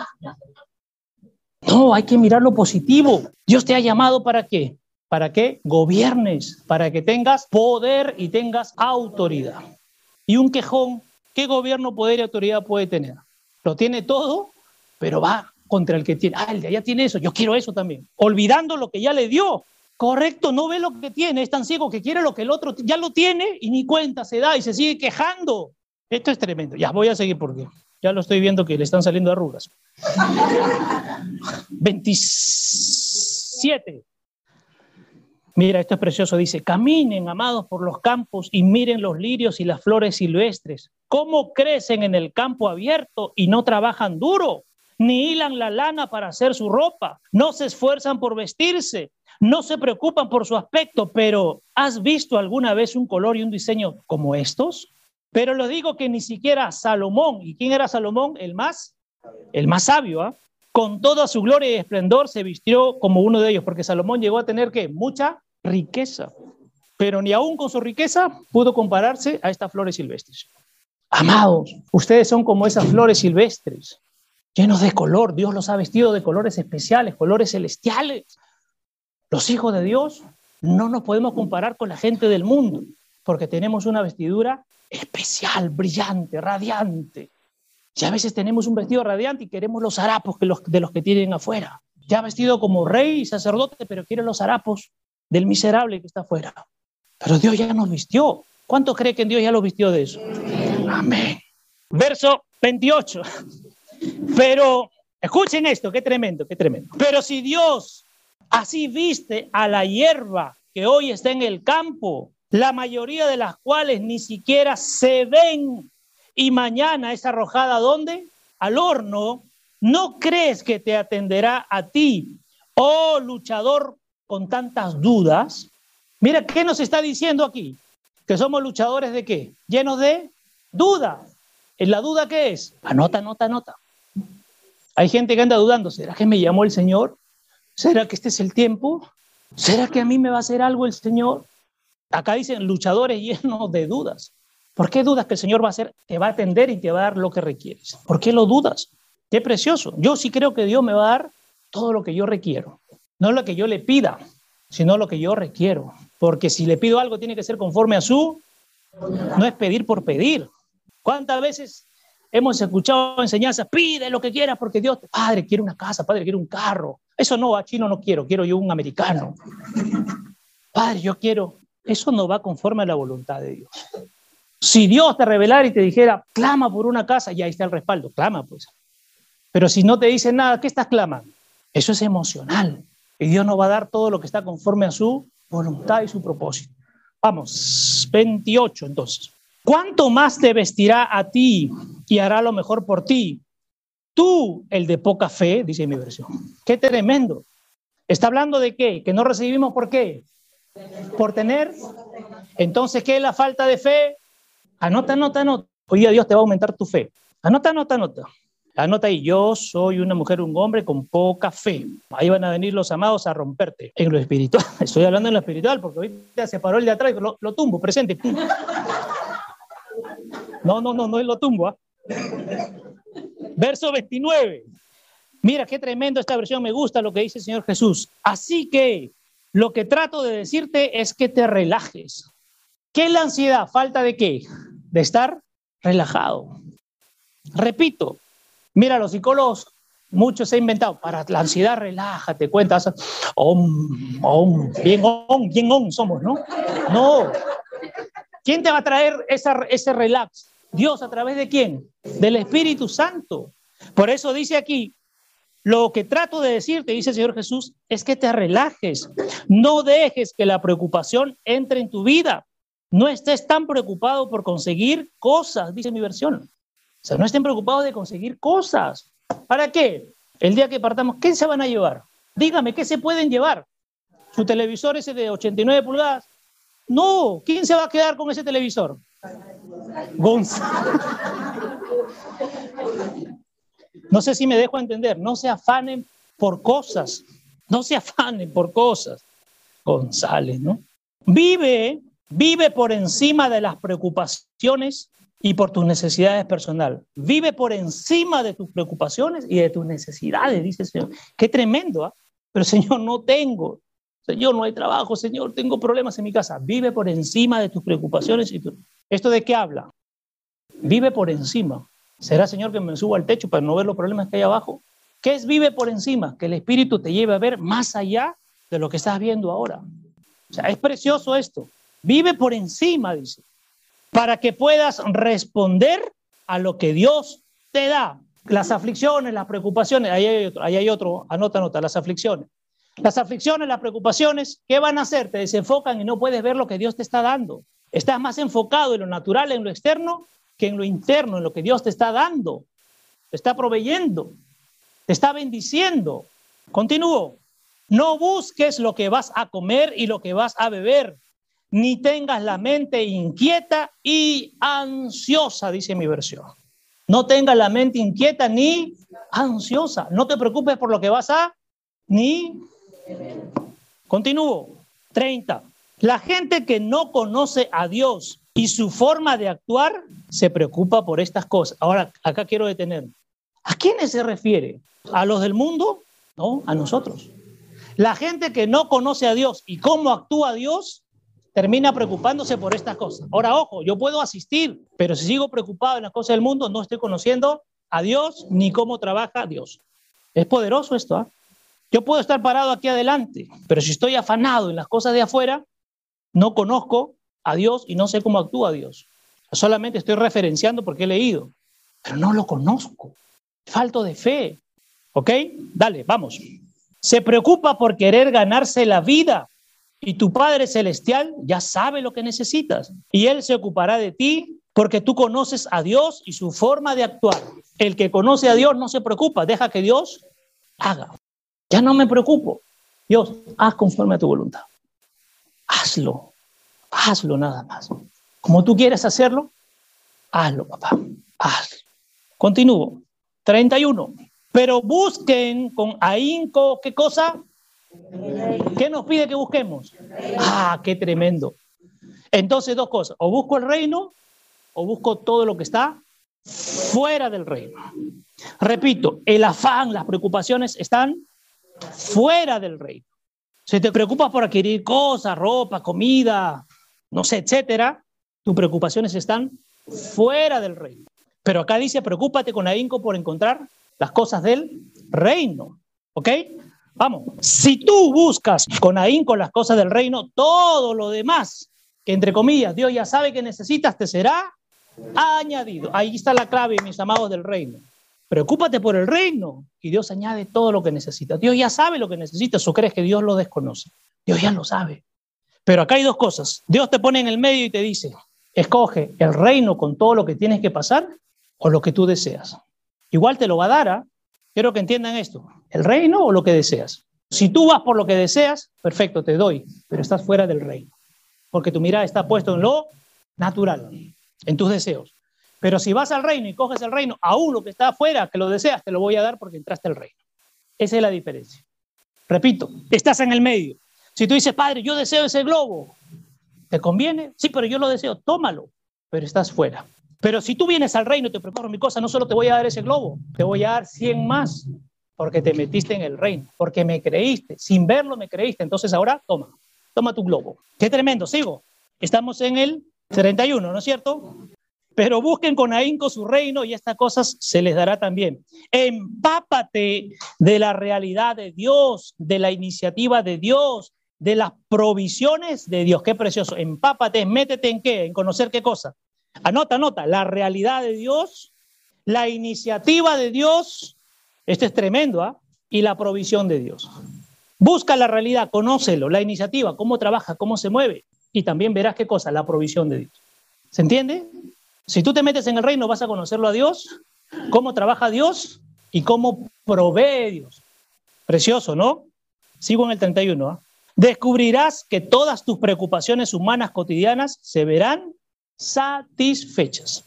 A: No, hay que mirar lo positivo. Dios te ha llamado para qué? Para que gobiernes, para que tengas poder y tengas autoridad. Y un quejón, ¿qué gobierno, poder y autoridad puede tener? Lo tiene todo, pero va contra el que tiene. Ah, el de allá tiene eso, yo quiero eso también. Olvidando lo que ya le dio. Correcto, no ve lo que tiene, es tan ciego que quiere lo que el otro ya lo tiene y ni cuenta se da y se sigue quejando. Esto es tremendo. Ya voy a seguir porque ya lo estoy viendo que le están saliendo arrugas. 27. Mira, esto es precioso. Dice, caminen, amados, por los campos y miren los lirios y las flores silvestres. ¿Cómo crecen en el campo abierto y no trabajan duro? Ni hilan la lana para hacer su ropa. No se esfuerzan por vestirse. No se preocupan por su aspecto. Pero ¿has visto alguna vez un color y un diseño como estos? Pero lo digo que ni siquiera Salomón, ¿y quién era Salomón? El más, el más sabio, ¿ah? con toda su gloria y esplendor se vistió como uno de ellos, porque Salomón llegó a tener que mucha riqueza, pero ni aún con su riqueza pudo compararse a estas flores silvestres. Amados, ustedes son como esas flores silvestres, llenos de color. Dios los ha vestido de colores especiales, colores celestiales. Los hijos de Dios no nos podemos comparar con la gente del mundo, porque tenemos una vestidura especial, brillante, radiante. Y a veces tenemos un vestido radiante y queremos los harapos de los que tienen afuera. Ya vestido como rey y sacerdote, pero quiere los harapos del miserable que está afuera. Pero Dios ya nos vistió. ¿Cuánto cree que en Dios ya lo vistió de eso? Amén. Verso 28. Pero, escuchen esto, qué tremendo, qué tremendo. Pero si Dios así viste a la hierba que hoy está en el campo, la mayoría de las cuales ni siquiera se ven y mañana es arrojada ¿dónde? Al horno, ¿no crees que te atenderá a ti, oh luchador con tantas dudas? Mira, ¿qué nos está diciendo aquí? Que somos luchadores de qué? Llenos de dudas. ¿En la duda qué es? Anota, anota, anota. Hay gente que anda dudando, ¿será que me llamó el Señor? ¿Será que este es el tiempo? ¿Será que a mí me va a hacer algo el Señor? Acá dicen luchadores llenos de dudas. ¿Por qué dudas que el Señor va a hacer? Te va a atender y te va a dar lo que requieres. ¿Por qué lo dudas? Qué precioso. Yo sí creo que Dios me va a dar todo lo que yo requiero. No lo que yo le pida, sino lo que yo requiero. Porque si le pido algo tiene que ser conforme a su... No es pedir por pedir. ¿Cuántas veces hemos escuchado enseñanzas? Pide lo que quieras porque Dios, padre, quiere una casa, padre, quiere un carro. Eso no, a chino no quiero, quiero yo un americano. Padre, yo quiero eso no va conforme a la voluntad de Dios. Si Dios te revelara y te dijera, clama por una casa, ya ahí está el respaldo, clama pues. Pero si no te dice nada, ¿qué estás clamando? Eso es emocional. Y Dios no va a dar todo lo que está conforme a su voluntad y su propósito. Vamos, 28 entonces. ¿Cuánto más te vestirá a ti y hará lo mejor por ti? Tú, el de poca fe, dice mi versión. Qué tremendo. ¿Está hablando de qué? Que no recibimos por qué? por tener. Entonces, ¿qué es la falta de fe? Anota, anota, anota. Hoy día Dios te va a aumentar tu fe. Anota, anota, anota. Anota ahí, yo soy una mujer, un hombre con poca fe. Ahí van a venir los amados a romperte en lo espiritual. Estoy hablando en lo espiritual porque ahorita se paró el de atrás, lo, lo tumbo, presente. No, no, no, no es lo tumbo. ¿ah? Verso 29. Mira qué tremendo esta versión, me gusta lo que dice el Señor Jesús. Así que lo que trato de decirte es que te relajes. ¿Qué es la ansiedad? ¿Falta de qué? De estar relajado. Repito, mira, los psicólogos, muchos se han inventado, para la ansiedad relájate, cuentas, om, om, bien om, bien om somos, ¿no? No. ¿Quién te va a traer esa, ese relax? Dios, ¿a través de quién? Del Espíritu Santo. Por eso dice aquí, lo que trato de decirte, dice el Señor Jesús, es que te relajes. No dejes que la preocupación entre en tu vida. No estés tan preocupado por conseguir cosas, dice mi versión. O sea, no estén preocupados de conseguir cosas. ¿Para qué? El día que partamos, ¿qué se van a llevar? Dígame, ¿qué se pueden llevar? ¿Su televisor ese de 89 pulgadas? No, ¿quién se va a quedar con ese televisor? Gonzalo. No sé si me dejo entender, no se afanen por cosas, no se afanen por cosas. González, ¿no? Vive, vive por encima de las preocupaciones y por tus necesidades personales. Vive por encima de tus preocupaciones y de tus necesidades, dice el Señor. Qué tremendo, ¿ah? Pero Señor, no tengo. Señor, no hay trabajo. Señor, tengo problemas en mi casa. Vive por encima de tus preocupaciones. ¿Esto de qué habla? Vive por encima. ¿Será, Señor, que me suba al techo para no ver los problemas que hay abajo? ¿Qué es vive por encima? Que el Espíritu te lleve a ver más allá de lo que estás viendo ahora. O sea, es precioso esto. Vive por encima, dice, para que puedas responder a lo que Dios te da. Las aflicciones, las preocupaciones, ahí hay otro, ahí hay otro anota, anota, las aflicciones. Las aflicciones, las preocupaciones, ¿qué van a hacer? Te desenfocan y no puedes ver lo que Dios te está dando. Estás más enfocado en lo natural, en lo externo, que en lo interno, en lo que Dios te está dando, te está proveyendo, te está bendiciendo. Continúo. No busques lo que vas a comer y lo que vas a beber, ni tengas la mente inquieta y ansiosa, dice mi versión. No tengas la mente inquieta ni ansiosa. No te preocupes por lo que vas a ni. Continúo. 30. La gente que no conoce a Dios y su forma de actuar se preocupa por estas cosas. Ahora, acá quiero detener. ¿A quiénes se refiere? ¿A los del mundo? No, a nosotros. La gente que no conoce a Dios y cómo actúa Dios termina preocupándose por estas cosas. Ahora, ojo, yo puedo asistir, pero si sigo preocupado en las cosas del mundo, no estoy conociendo a Dios ni cómo trabaja Dios. Es poderoso esto. ¿ah? Yo puedo estar parado aquí adelante, pero si estoy afanado en las cosas de afuera, no conozco a Dios y no sé cómo actúa Dios. Solamente estoy referenciando porque he leído, pero no lo conozco. Falto de fe. ¿Ok? Dale, vamos. Se preocupa por querer ganarse la vida y tu Padre Celestial ya sabe lo que necesitas y Él se ocupará de ti porque tú conoces a Dios y su forma de actuar. El que conoce a Dios no se preocupa, deja que Dios haga. Ya no me preocupo. Dios, haz conforme a tu voluntad. Hazlo. Hazlo nada más. Como tú quieres hacerlo, hazlo, papá. Hazlo. Continúo. 31. Pero busquen con ahínco, ¿qué cosa? ¿Qué nos pide que busquemos? Ah, qué tremendo. Entonces, dos cosas. O busco el reino o busco todo lo que está fuera del reino. Repito, el afán, las preocupaciones están fuera del reino. Si te preocupas por adquirir cosas, ropa, comida, no sé, etcétera, tus preocupaciones están fuera del reino. Pero acá dice, preocúpate con ahínco por encontrar las cosas del reino. ¿Ok? Vamos, si tú buscas con ahínco las cosas del reino, todo lo demás, que entre comillas Dios ya sabe que necesitas, te será añadido. Ahí está la clave, mis amados del reino. Preocúpate por el reino y Dios añade todo lo que necesitas. Dios ya sabe lo que necesitas o crees que Dios lo desconoce. Dios ya lo sabe. Pero acá hay dos cosas. Dios te pone en el medio y te dice, escoge el reino con todo lo que tienes que pasar o lo que tú deseas. Igual te lo va a dar, ¿ah? quiero que entiendan esto, el reino o lo que deseas. Si tú vas por lo que deseas, perfecto, te doy, pero estás fuera del reino, porque tu mirada está puesta en lo natural, en tus deseos. Pero si vas al reino y coges el reino, aún lo que está afuera, que lo deseas, te lo voy a dar porque entraste al reino. Esa es la diferencia. Repito, estás en el medio. Si tú dices, Padre, yo deseo ese globo, ¿te conviene? Sí, pero yo lo deseo, tómalo, pero estás fuera. Pero si tú vienes al reino y te preparo mi cosa, no solo te voy a dar ese globo, te voy a dar 100 más, porque te metiste en el reino, porque me creíste, sin verlo me creíste. Entonces ahora toma, toma tu globo. Qué tremendo, sigo. Estamos en el 31, ¿no es cierto? Pero busquen con ahínco su reino y estas cosas se les dará también. Empápate de la realidad de Dios, de la iniciativa de Dios, de las provisiones de Dios. Qué precioso. Empápate, métete en qué, en conocer qué cosa. Anota, anota, la realidad de Dios, la iniciativa de Dios, esto es tremendo, ¿ah? Y la provisión de Dios. Busca la realidad, conócelo, la iniciativa, cómo trabaja, cómo se mueve, y también verás qué cosa, la provisión de Dios. ¿Se entiende? Si tú te metes en el reino, vas a conocerlo a Dios, cómo trabaja Dios y cómo provee Dios. Precioso, ¿no? Sigo en el 31. ¿ah? Descubrirás que todas tus preocupaciones humanas cotidianas se verán satisfechas.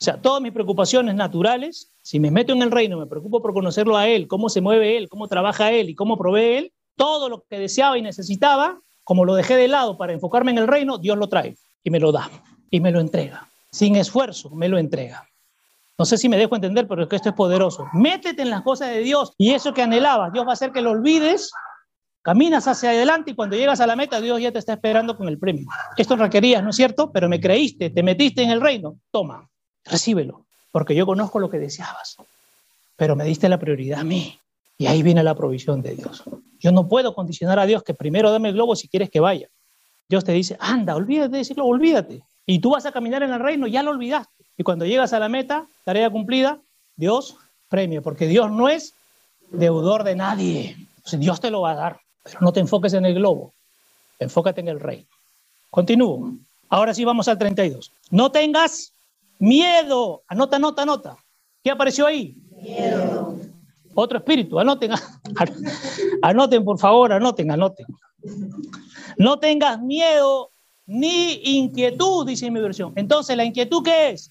A: O sea, todas mis preocupaciones naturales, si me meto en el reino, me preocupo por conocerlo a Él, cómo se mueve Él, cómo trabaja Él y cómo provee Él, todo lo que deseaba y necesitaba, como lo dejé de lado para enfocarme en el reino, Dios lo trae y me lo da y me lo entrega. Sin esfuerzo, me lo entrega. No sé si me dejo entender, pero es que esto es poderoso. Métete en las cosas de Dios y eso que anhelabas, Dios va a hacer que lo olvides. Caminas hacia adelante y cuando llegas a la meta, Dios ya te está esperando con el premio. Esto requerías, ¿no es cierto? Pero me creíste, te metiste en el reino. Toma, recíbelo, porque yo conozco lo que deseabas, pero me diste la prioridad a mí. Y ahí viene la provisión de Dios. Yo no puedo condicionar a Dios que primero dame el globo si quieres que vaya. Dios te dice, anda, olvídate de decirlo, olvídate. Y tú vas a caminar en el reino, ya lo olvidaste. Y cuando llegas a la meta, tarea cumplida, Dios premia, porque Dios no es deudor de nadie. Dios te lo va a dar, pero no te enfoques en el globo, enfócate en el reino. Continúo. Ahora sí vamos al 32. No tengas miedo. Anota, anota, anota. ¿Qué apareció ahí? Miedo. Otro espíritu. Anoten, anoten, por favor, anoten, anoten. No tengas miedo ni inquietud, dice mi versión. Entonces, ¿la inquietud qué es?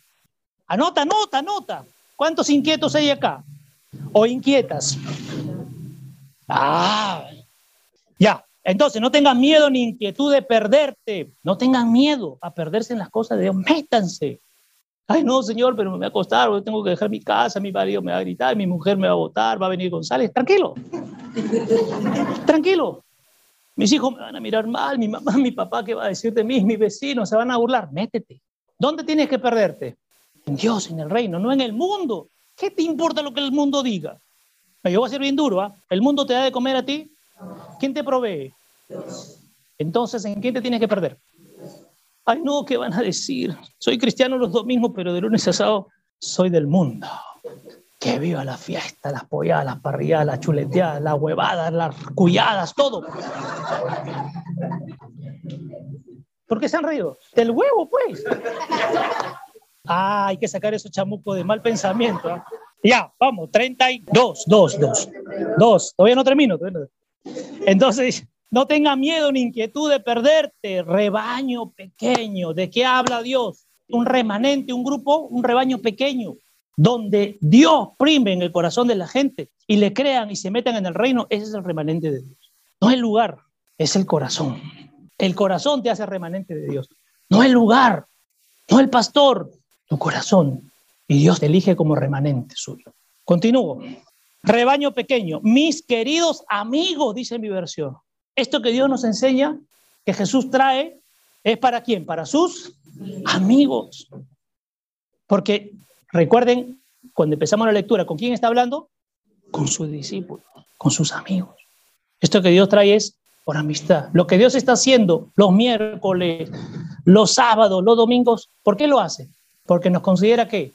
A: Anota, anota, anota. ¿Cuántos inquietos hay acá? ¿O inquietas? Ah, ya. Entonces, no tengan miedo ni inquietud de perderte. No tengan miedo a perderse en las cosas de Dios. Métanse. Ay, no, señor, pero me va a costar, yo tengo que dejar mi casa, mi marido me va a gritar, mi mujer me va a votar, va a venir González. Tranquilo. Tranquilo. Mis hijos me van a mirar mal, mi mamá, mi papá, ¿qué va a decir de mí? Mis vecinos se van a burlar. Métete. ¿Dónde tienes que perderte? En Dios, en el reino, no en el mundo. ¿Qué te importa lo que el mundo diga? Yo voy a ser bien duro, ¿ah? ¿El mundo te da de comer a ti? ¿Quién te provee? Entonces, ¿en quién te tienes que perder? Ay, no, ¿qué van a decir? Soy cristiano los domingos, pero de lunes a sábado soy del mundo. Que viva la fiesta, las polladas, las parrilladas, las chuleteadas, las huevadas, las cuyadas, todo. ¿Por qué se han reído? Del huevo, pues. Ah, hay que sacar esos chamucos de mal pensamiento. ¿ah? Ya, vamos, 32, 2, 2. 2, todavía no termino. Entonces, no tenga miedo ni inquietud de perderte, rebaño pequeño. ¿De qué habla Dios? Un remanente, un grupo, un rebaño pequeño, donde Dios prime en el corazón de la gente y le crean y se metan en el reino. Ese es el remanente de Dios. No el lugar, es el corazón. El corazón te hace remanente de Dios. No el lugar, no el pastor, tu corazón. Y Dios te elige como remanente suyo. Continúo. Rebaño pequeño, mis queridos amigos, dice mi versión. Esto que Dios nos enseña, que Jesús trae, es para quién? Para sus amigos. Porque recuerden, cuando empezamos la lectura, ¿con quién está hablando? Con sus discípulos, con sus amigos. Esto que Dios trae es por amistad. Lo que Dios está haciendo los miércoles, los sábados, los domingos, ¿por qué lo hace? Porque nos considera que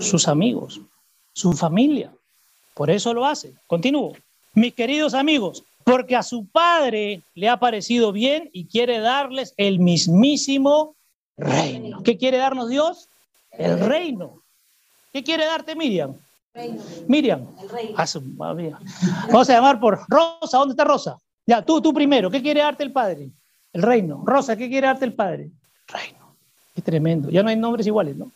A: sus amigos, su familia. Por eso lo hace. Continúo. Mis queridos amigos, porque a su padre le ha parecido bien y quiere darles el mismísimo reino. ¿Qué quiere darnos Dios? El reino. ¿Qué quiere darte Miriam? Reino. Miriam. El reino. Vamos a llamar por Rosa. ¿Dónde está Rosa? Ya, tú, tú primero. ¿Qué quiere darte el Padre? El reino. Rosa, ¿qué quiere darte el Padre? Reino. Qué tremendo. Ya no hay nombres iguales, ¿no?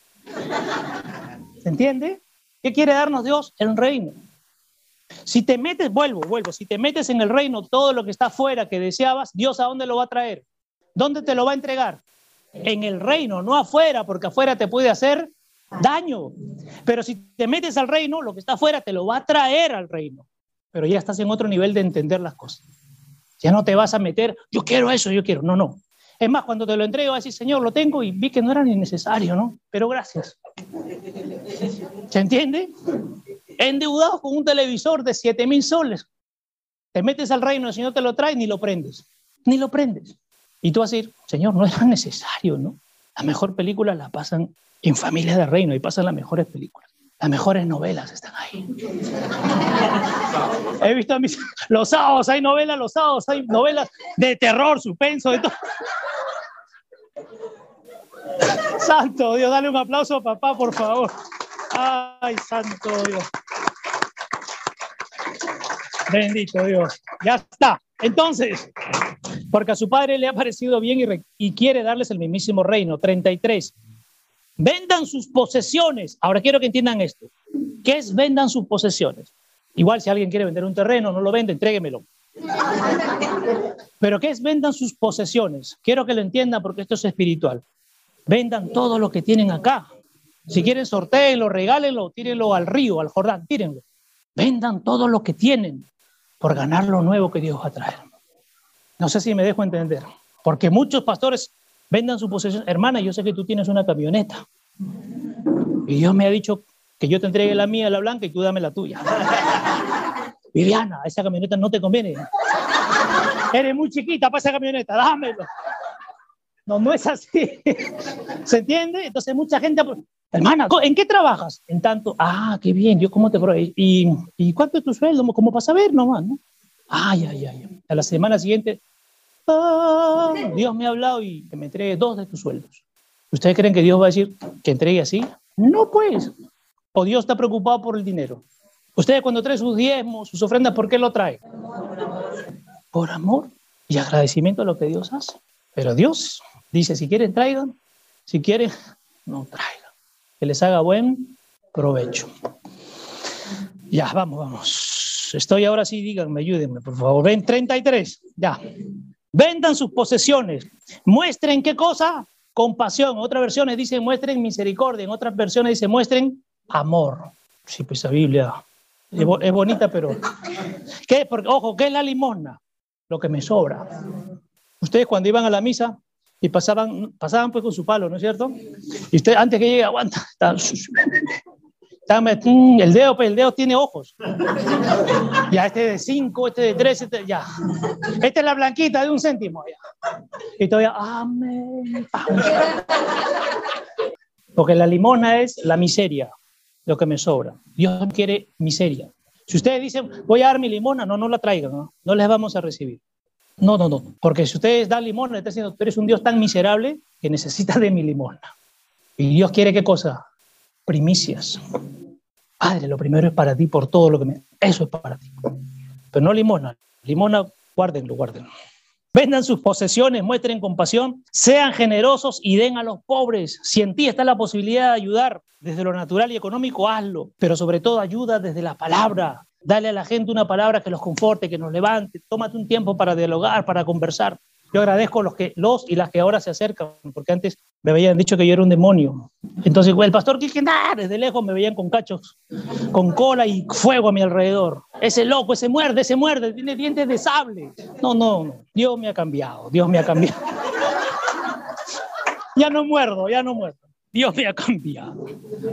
A: ¿Se entiende? ¿Qué quiere darnos Dios? El reino. Si te metes, vuelvo, vuelvo, si te metes en el reino, todo lo que está afuera que deseabas, Dios a dónde lo va a traer? ¿Dónde te lo va a entregar? En el reino, no afuera, porque afuera te puede hacer daño. Pero si te metes al reino, lo que está afuera te lo va a traer al reino. Pero ya estás en otro nivel de entender las cosas. Ya no te vas a meter, yo quiero eso, yo quiero. No, no. Es más, cuando te lo entrego, vas a decir, Señor, lo tengo y vi que no era ni necesario, ¿no? Pero gracias. ¿Se entiende? Endeudados con un televisor de 7 mil soles. Te metes al reino, el Señor te lo trae, ni lo prendes. Ni lo prendes. Y tú vas a decir, Señor, no era necesario, ¿no? La mejor película la pasan en familias de reino y pasan las mejores películas. Las mejores novelas están ahí. He visto mis, los sábados hay novelas, los sábados hay novelas de terror, suspenso, de todo. Santo Dios, dale un aplauso a papá, por favor. Ay, santo Dios. Bendito Dios. Ya está. Entonces, porque a su padre le ha parecido bien y quiere darles el mismísimo reino. 33. Vendan sus posesiones. Ahora quiero que entiendan esto. ¿Qué es vendan sus posesiones? Igual si alguien quiere vender un terreno, no lo vende, entréguemelo. Pero ¿qué es vendan sus posesiones? Quiero que lo entiendan porque esto es espiritual. Vendan todo lo que tienen acá. Si quieren, sorteenlo, regálenlo, tírenlo al río, al Jordán, tírenlo. Vendan todo lo que tienen por ganar lo nuevo que Dios va a traer. No sé si me dejo entender. Porque muchos pastores vendan su posesión. Hermana, yo sé que tú tienes una camioneta. Y Dios me ha dicho que yo te entregue la mía, la blanca, y tú dame la tuya. Viviana, esa camioneta no te conviene. Eres muy chiquita para esa camioneta, dámelo. No, no es así. ¿Se entiende? Entonces mucha gente, pues, hermana, ¿en qué trabajas? En tanto, ah, qué bien, yo cómo te ¿Y, ¿Y cuánto es tu sueldo? ¿Cómo para saber nomás? ¿no? Ay, ay, ay. A la semana siguiente, ah, Dios me ha hablado y que me entregue dos de tus sueldos. ¿Ustedes creen que Dios va a decir que entregue así? No, pues. O Dios está preocupado por el dinero. Ustedes cuando traen sus diezmos, sus ofrendas, ¿por qué lo traen? Por amor y agradecimiento a lo que Dios hace. Pero Dios dice, si quieren traigan, si quieren, no traigan. Que les haga buen provecho. Ya, vamos, vamos. Estoy ahora sí, díganme, ayúdenme, por favor. Ven, 33, ya. Vendan sus posesiones. Muestren qué cosa? Compasión. En otras versiones dice muestren misericordia. En otras versiones dice muestren amor. Sí, pues la Biblia es, bonita, pero... ¿Qué? Porque, ojo, ¿qué es la limosna? Lo que me sobra. Ustedes cuando iban a la misa y pasaban, pasaban pues con su palo, ¿no es cierto? Y usted antes que llegue aguanta. el dedo, pues el dedo tiene ojos. Ya este de cinco, este de tres, este, ya. Esta es la blanquita de un céntimo. Ya. Y todavía, amén. Porque la limosna es la miseria lo que me sobra. Dios quiere miseria. Si ustedes dicen, voy a dar mi limona, no, no la traigan, no, no les vamos a recibir. No, no, no, porque si ustedes dan limona, están diciendo, tú eres un Dios tan miserable que necesita de mi limona. Y Dios quiere qué cosa? Primicias. Padre, lo primero es para ti por todo lo que me... Eso es para ti. Pero no limona. Limona, guárdenlo, guárdenlo. Vendan sus posesiones, muestren compasión, sean generosos y den a los pobres. Si en ti está la posibilidad de ayudar desde lo natural y económico, hazlo. Pero sobre todo ayuda desde la palabra. Dale a la gente una palabra que los conforte, que nos levante. Tómate un tiempo para dialogar, para conversar. Yo agradezco los, que, los y las que ahora se acercan, porque antes me habían dicho que yo era un demonio. Entonces, el pastor que desde lejos me veían con cachos, con cola y fuego a mi alrededor. Ese loco, ese muerde, ese muerde, tiene dientes de sable. No, no, no. Dios me ha cambiado, Dios me ha cambiado. ya no muerdo, ya no muerdo. Dios me ha cambiado.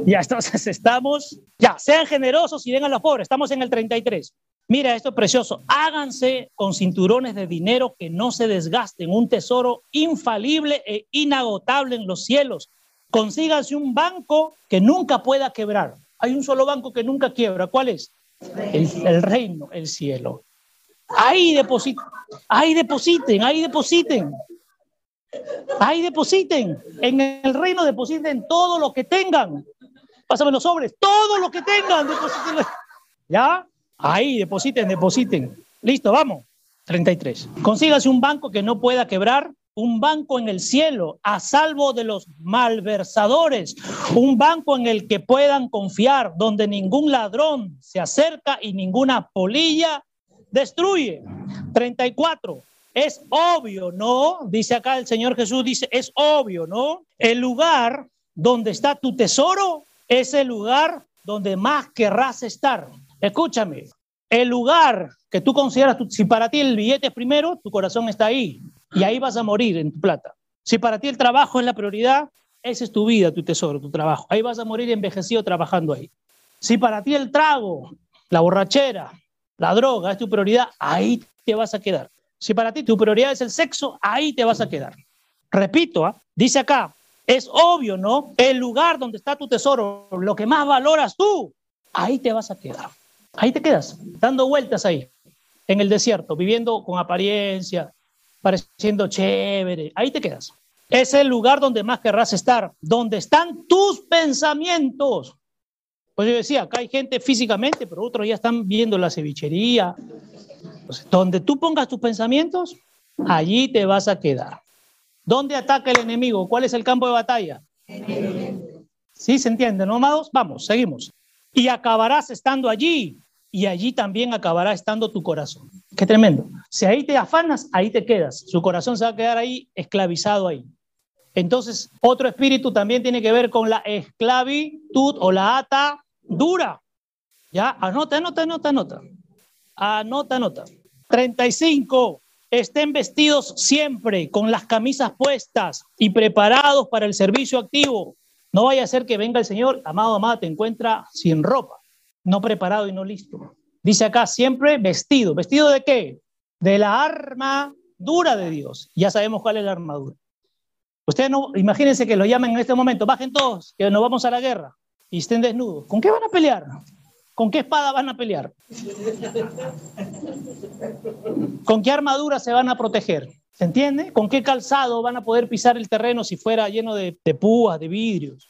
A: Ya, entonces estamos, ya, sean generosos y den a los pobres. Estamos en el 33. Mira, esto es precioso. Háganse con cinturones de dinero que no se desgasten, un tesoro infalible e inagotable en los cielos. Consíganse un banco que nunca pueda quebrar. Hay un solo banco que nunca quiebra. ¿Cuál es? El, reino, el cielo. Ahí depositen, ahí depositen, ahí depositen. Ahí depositen. En el reino depositen todo lo que tengan. Pásame los sobres, todo lo que tengan. ¿Ya? Ahí, depositen, depositen. Listo, vamos. 33. Consígase un banco que no pueda quebrar, un banco en el cielo, a salvo de los malversadores, un banco en el que puedan confiar, donde ningún ladrón se acerca y ninguna polilla destruye. 34. Es obvio, ¿no? Dice acá el Señor Jesús, dice, es obvio, ¿no? El lugar donde está tu tesoro es el lugar donde más querrás estar. Escúchame, el lugar que tú consideras, si para ti el billete es primero, tu corazón está ahí y ahí vas a morir en tu plata. Si para ti el trabajo es la prioridad, esa es tu vida, tu tesoro, tu trabajo. Ahí vas a morir envejecido trabajando ahí. Si para ti el trago, la borrachera, la droga es tu prioridad, ahí te vas a quedar. Si para ti tu prioridad es el sexo, ahí te vas a quedar. Repito, ¿ah? dice acá, Es obvio, ¿no? El lugar donde está tu tesoro, lo que más valoras tú, ahí te vas a quedar. Ahí te quedas, dando vueltas ahí, en el desierto, viviendo con apariencia, pareciendo chévere. Ahí te quedas. Es el lugar donde más querrás estar, donde están tus pensamientos. Pues yo decía, acá hay gente físicamente, pero otros ya están viendo la cevichería. donde tú pongas tus pensamientos, allí te vas a quedar. ¿Dónde ataca el enemigo? ¿Cuál es el campo de batalla? ¿Sí se entiende, no, amados? Vamos, seguimos. Y acabarás estando allí, y allí también acabará estando tu corazón. Qué tremendo. Si ahí te afanas, ahí te quedas. Su corazón se va a quedar ahí esclavizado ahí. Entonces, otro espíritu también tiene que ver con la esclavitud o la ata dura. ¿Ya? Anota, anota, anota, anota. Anota, anota. 35. Estén vestidos siempre con las camisas puestas y preparados para el servicio activo. No vaya a ser que venga el Señor, amado, amada, te encuentra sin ropa no preparado y no listo. Dice acá siempre vestido. ¿Vestido de qué? De la armadura de Dios. Ya sabemos cuál es la armadura. Ustedes no, imagínense que lo llamen en este momento, bajen todos, que nos vamos a la guerra y estén desnudos. ¿Con qué van a pelear? ¿Con qué espada van a pelear? ¿Con qué armadura se van a proteger? ¿Se entiende? ¿Con qué calzado van a poder pisar el terreno si fuera lleno de, de púas, de vidrios?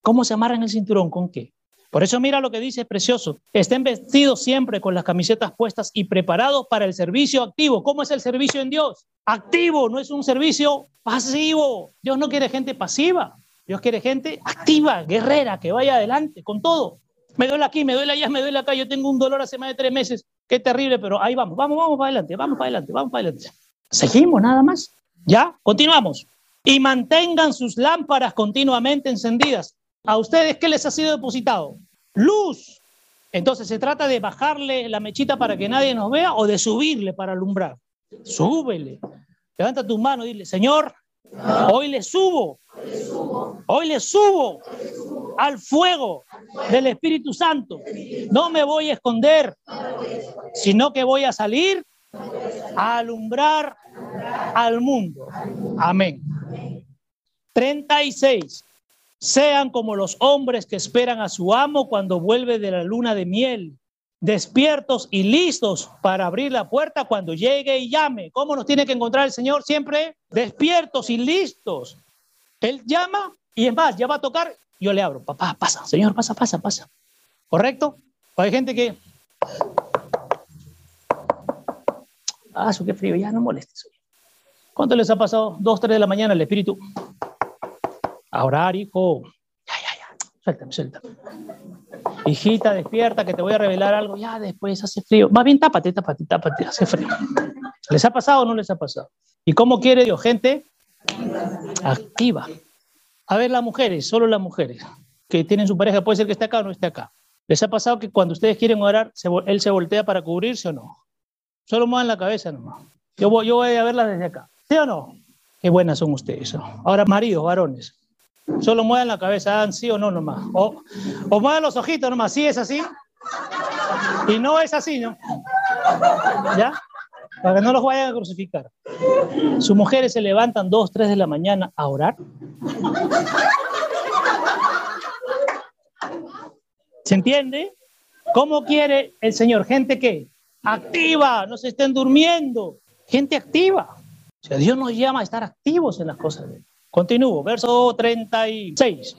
A: ¿Cómo se amarran el cinturón? ¿Con qué? Por eso mira lo que dice, precioso. Estén vestidos siempre con las camisetas puestas y preparados para el servicio activo. ¿Cómo es el servicio en Dios? Activo, no es un servicio pasivo. Dios no quiere gente pasiva. Dios quiere gente activa, guerrera, que vaya adelante con todo. Me duele aquí, me duele allá, me duele acá. Yo tengo un dolor hace más de tres meses. Qué terrible, pero ahí vamos, vamos, vamos para adelante, vamos para adelante, vamos para adelante. Seguimos nada más. ¿Ya? Continuamos. Y mantengan sus lámparas continuamente encendidas. ¿A ustedes qué les ha sido depositado? Luz. Entonces, ¿se trata de bajarle la mechita para que nadie nos vea o de subirle para alumbrar? Súbele. Levanta tu mano y dile, Señor, hoy le subo, hoy le subo al fuego del Espíritu Santo. No me voy a esconder, sino que voy a salir a alumbrar al mundo. Amén. 36. Sean como los hombres que esperan a su amo cuando vuelve de la luna de miel, despiertos y listos para abrir la puerta cuando llegue y llame. ¿Cómo nos tiene que encontrar el Señor? Siempre despiertos y listos. Él llama y es más, ya va a tocar, yo le abro. Papá, pasa, Señor, pasa, pasa, pasa. ¿Correcto? Hay gente que... Ah, su qué frío, ya no molestes. ¿Cuánto les ha pasado? Dos, tres de la mañana el espíritu a orar, hijo. Ya, ya, ya. Suéltame, suéltame. Hijita, despierta, que te voy a revelar algo. Ya, después hace frío. Más bien, tápate, tápate, tápate, hace frío. ¿Les ha pasado o no les ha pasado? ¿Y cómo quiere Dios? Gente activa. A ver, las mujeres, solo las mujeres que tienen su pareja, puede ser que esté acá o no esté acá. ¿Les ha pasado que cuando ustedes quieren orar, él se voltea para cubrirse o no? Solo muevan la cabeza nomás. Yo voy, yo voy a verlas desde acá. ¿Sí o no? Qué buenas son ustedes. Ahora, maridos, varones. Solo muevan la cabeza, sí o no nomás. O, o muevan los ojitos nomás, sí es así. Y no es así, ¿no? ¿Ya? Para que no los vayan a crucificar. Sus mujeres se levantan dos, tres de la mañana a orar. ¿Se entiende? ¿Cómo quiere el Señor? Gente que activa, no se estén durmiendo. Gente activa. O sea, Dios nos llama a estar activos en las cosas de Él. Continúo, verso 36.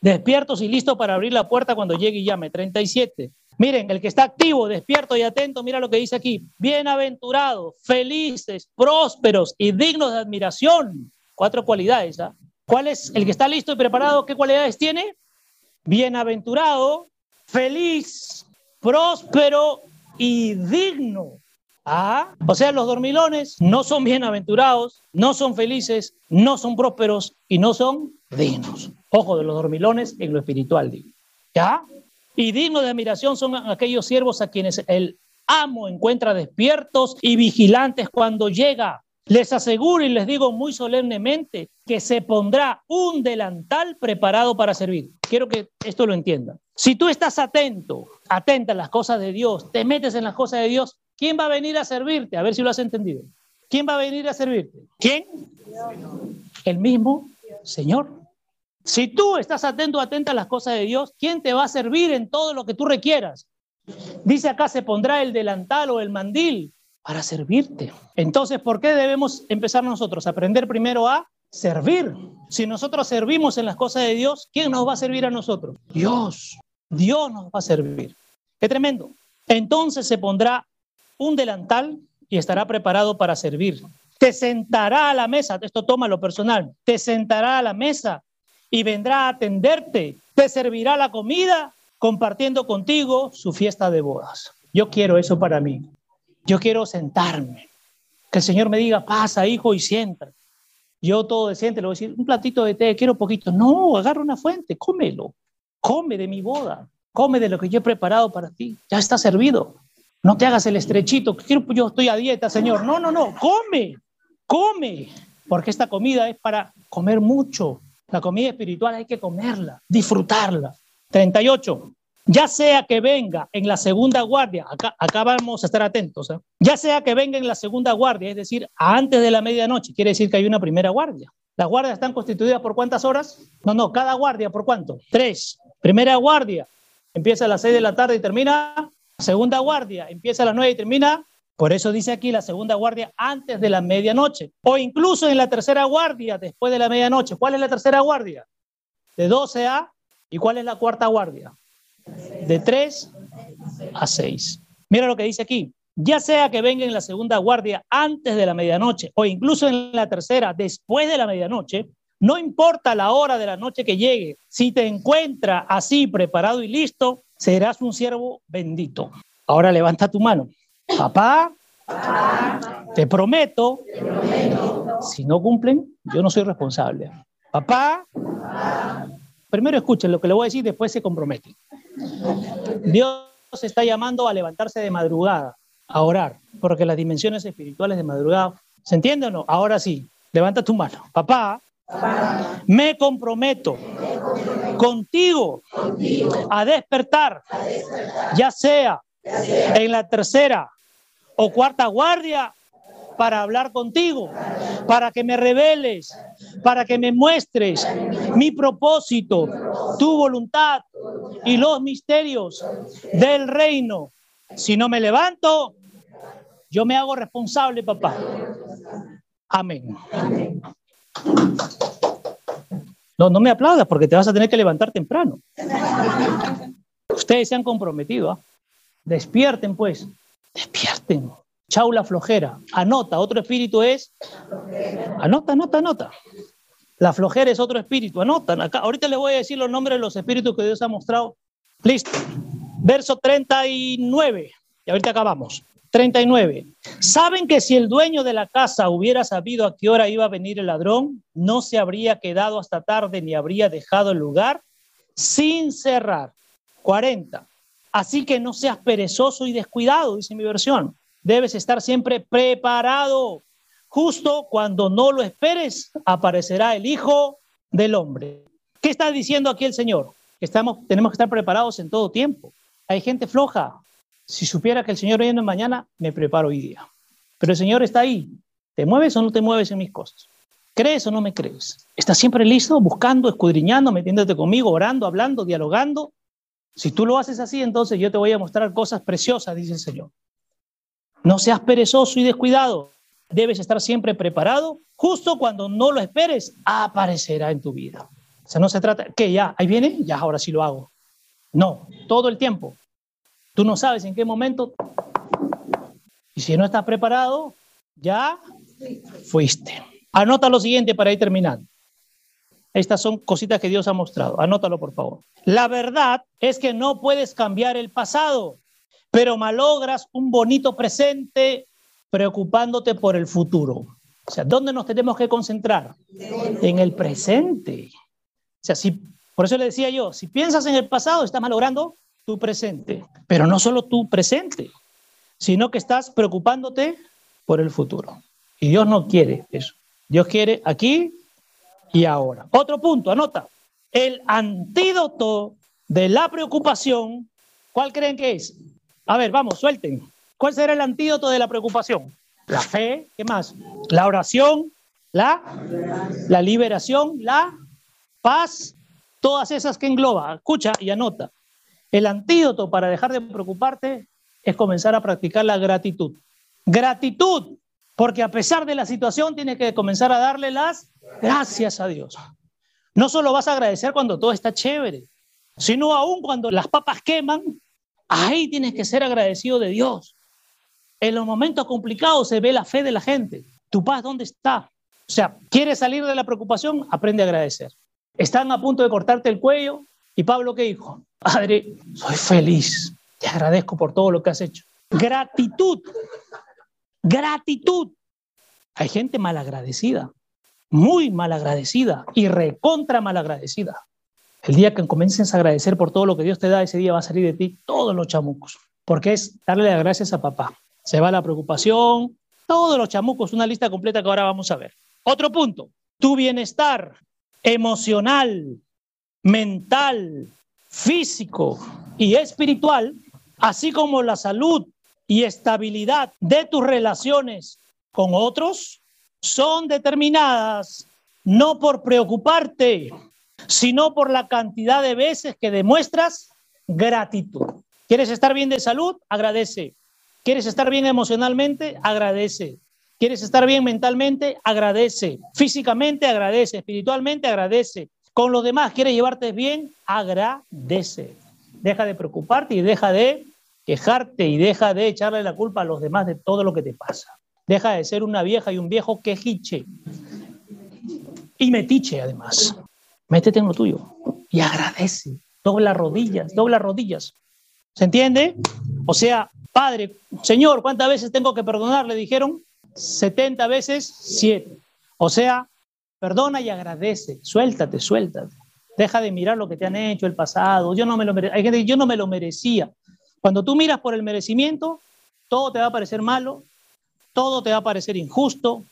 A: Despiertos y listos para abrir la puerta cuando llegue y llame. 37. Miren, el que está activo, despierto y atento, mira lo que dice aquí. Bienaventurados, felices, prósperos y dignos de admiración. Cuatro cualidades. ¿ah? ¿Cuál es el que está listo y preparado? ¿Qué cualidades tiene? Bienaventurado, feliz, próspero y digno Ah, o sea, los dormilones no son bienaventurados, no son felices, no son prósperos y no son dignos. Ojo de los dormilones en lo espiritual, digo. ¿Ya? Y dignos de admiración son aquellos siervos a quienes el amo encuentra despiertos y vigilantes cuando llega. Les aseguro y les digo muy solemnemente que se pondrá un delantal preparado para servir. Quiero que esto lo entiendan. Si tú estás atento, atenta a las cosas de Dios, te metes en las cosas de Dios, ¿Quién va a venir a servirte? A ver si lo has entendido. ¿Quién va a venir a servirte? ¿Quién? El mismo Señor. Si tú estás atento, atenta a las cosas de Dios, ¿quién te va a servir en todo lo que tú requieras? Dice acá, se pondrá el delantal o el mandil para servirte. Entonces, ¿por qué debemos empezar nosotros? Aprender primero a servir. Si nosotros servimos en las cosas de Dios, ¿quién nos va a servir a nosotros? Dios. Dios nos va a servir. Qué tremendo. Entonces se pondrá un delantal y estará preparado para servir. Te sentará a la mesa, esto toma lo personal, te sentará a la mesa y vendrá a atenderte, te servirá la comida compartiendo contigo su fiesta de bodas. Yo quiero eso para mí. Yo quiero sentarme. Que el Señor me diga, pasa, hijo, y sienta. Yo todo decente le voy a decir, un platito de té, quiero poquito. No, agarra una fuente, cómelo. Come de mi boda. Come de lo que yo he preparado para ti. Ya está servido. No te hagas el estrechito. Yo estoy a dieta, Señor. No, no, no. Come. Come. Porque esta comida es para comer mucho. La comida espiritual hay que comerla, disfrutarla. 38 ya sea que venga en la segunda guardia, acá, acá vamos a estar atentos, ¿eh? ya sea que venga en la segunda guardia, es decir, antes de la medianoche, quiere decir que hay una primera guardia. ¿Las guardias están constituidas por cuántas horas? No, no, cada guardia, ¿por cuánto? Tres. Primera guardia, empieza a las seis de la tarde y termina. Segunda guardia, empieza a las nueve y termina. Por eso dice aquí la segunda guardia antes de la medianoche. O incluso en la tercera guardia después de la medianoche. ¿Cuál es la tercera guardia? De 12 a. ¿Y cuál es la cuarta guardia? de 3 a 6. Mira lo que dice aquí. Ya sea que venga en la segunda guardia antes de la medianoche o incluso en la tercera después de la medianoche, no importa la hora de la noche que llegue, si te encuentra así preparado y listo, serás un siervo bendito. Ahora levanta tu mano. Papá, te prometo, si no cumplen, yo no soy responsable. Papá, primero escuchen lo que le voy a decir, después se compromete. Dios está llamando a levantarse de madrugada, a orar, porque las dimensiones espirituales de madrugada, ¿se entiende o no? Ahora sí, levanta tu mano. Papá, me comprometo contigo a despertar, ya sea en la tercera o cuarta guardia para hablar contigo, para que me reveles, para que me muestres mi propósito, tu voluntad y los misterios del reino. Si no me levanto, yo me hago responsable, papá. Amén. No, no me aplaudas porque te vas a tener que levantar temprano. Ustedes se han comprometido. ¿ah? Despierten, pues. Despierten. Chau la flojera. Anota, otro espíritu es. Anota, anota, anota. La flojera es otro espíritu. Anotan acá. Ahorita les voy a decir los nombres de los espíritus que Dios ha mostrado. Listo. Verso 39. Y ahorita acabamos. 39. ¿Saben que si el dueño de la casa hubiera sabido a qué hora iba a venir el ladrón, no se habría quedado hasta tarde ni habría dejado el lugar sin cerrar? 40. Así que no seas perezoso y descuidado, dice mi versión debes estar siempre preparado. Justo cuando no lo esperes, aparecerá el Hijo del Hombre. ¿Qué está diciendo aquí el Señor? Estamos, tenemos que estar preparados en todo tiempo. Hay gente floja. Si supiera que el Señor viene mañana, me preparo hoy día. Pero el Señor está ahí. ¿Te mueves o no te mueves en mis cosas? ¿Crees o no me crees? ¿Estás siempre listo, buscando, escudriñando, metiéndote conmigo, orando, hablando, dialogando? Si tú lo haces así, entonces yo te voy a mostrar cosas preciosas, dice el Señor. No seas perezoso y descuidado. Debes estar siempre preparado. Justo cuando no lo esperes, aparecerá en tu vida. O sea, no se trata, que ya, ahí viene, ya ahora sí lo hago. No, todo el tiempo. Tú no sabes en qué momento. Y si no estás preparado, ya fuiste. Anota lo siguiente para ir terminando. Estas son cositas que Dios ha mostrado. Anótalo, por favor. La verdad es que no puedes cambiar el pasado pero malogras un bonito presente preocupándote por el futuro. O sea, ¿dónde nos tenemos que concentrar? En el presente. O sea, si, por eso le decía yo, si piensas en el pasado, estás malogrando tu presente. Pero no solo tu presente, sino que estás preocupándote por el futuro. Y Dios no quiere eso. Dios quiere aquí y ahora. Otro punto, anota. El antídoto de la preocupación, ¿cuál creen que es? A ver, vamos, suelten. ¿Cuál será el antídoto de la preocupación? La fe, ¿qué más? La oración, la, la liberación, la paz, todas esas que engloba. Escucha y anota. El antídoto para dejar de preocuparte es comenzar a practicar la gratitud. Gratitud, porque a pesar de la situación tienes que comenzar a darle las gracias a Dios. No solo vas a agradecer cuando todo está chévere, sino aún cuando las papas queman, ahí tienes que ser agradecido de Dios. En los momentos complicados se ve la fe de la gente. ¿Tu paz dónde está? O sea, ¿quieres salir de la preocupación? Aprende a agradecer. Están a punto de cortarte el cuello y Pablo, ¿qué dijo? Padre, soy feliz. Te agradezco por todo lo que has hecho. Gratitud. Gratitud. Hay gente malagradecida, muy malagradecida y recontra malagradecida. El día que comiences a agradecer por todo lo que Dios te da, ese día va a salir de ti todos los chamucos, porque es darle las gracias a papá. Se va la preocupación, todos los chamucos, una lista completa que ahora vamos a ver. Otro punto, tu bienestar emocional, mental, físico y espiritual, así como la salud y estabilidad de tus relaciones con otros, son determinadas no por preocuparte, sino por la cantidad de veces que demuestras gratitud. ¿Quieres estar bien de salud? Agradece. ¿Quieres estar bien emocionalmente? Agradece. ¿Quieres estar bien mentalmente? Agradece. Físicamente, agradece. Espiritualmente, agradece. Con los demás, ¿quieres llevarte bien? Agradece. Deja de preocuparte y deja de quejarte y deja de echarle la culpa a los demás de todo lo que te pasa. Deja de ser una vieja y un viejo quejiche. Y metiche, además. Métete en lo tuyo y agradece. Dobla rodillas, dobla rodillas. ¿Se entiende? O sea, Padre, Señor, ¿cuántas veces tengo que perdonar? Le dijeron 70 veces 7. O sea, perdona y agradece. Suéltate, suéltate. Deja de mirar lo que te han hecho, el pasado. Yo no me lo Hay gente yo no me lo merecía. Cuando tú miras por el merecimiento, todo te va a parecer malo, todo te va a parecer injusto,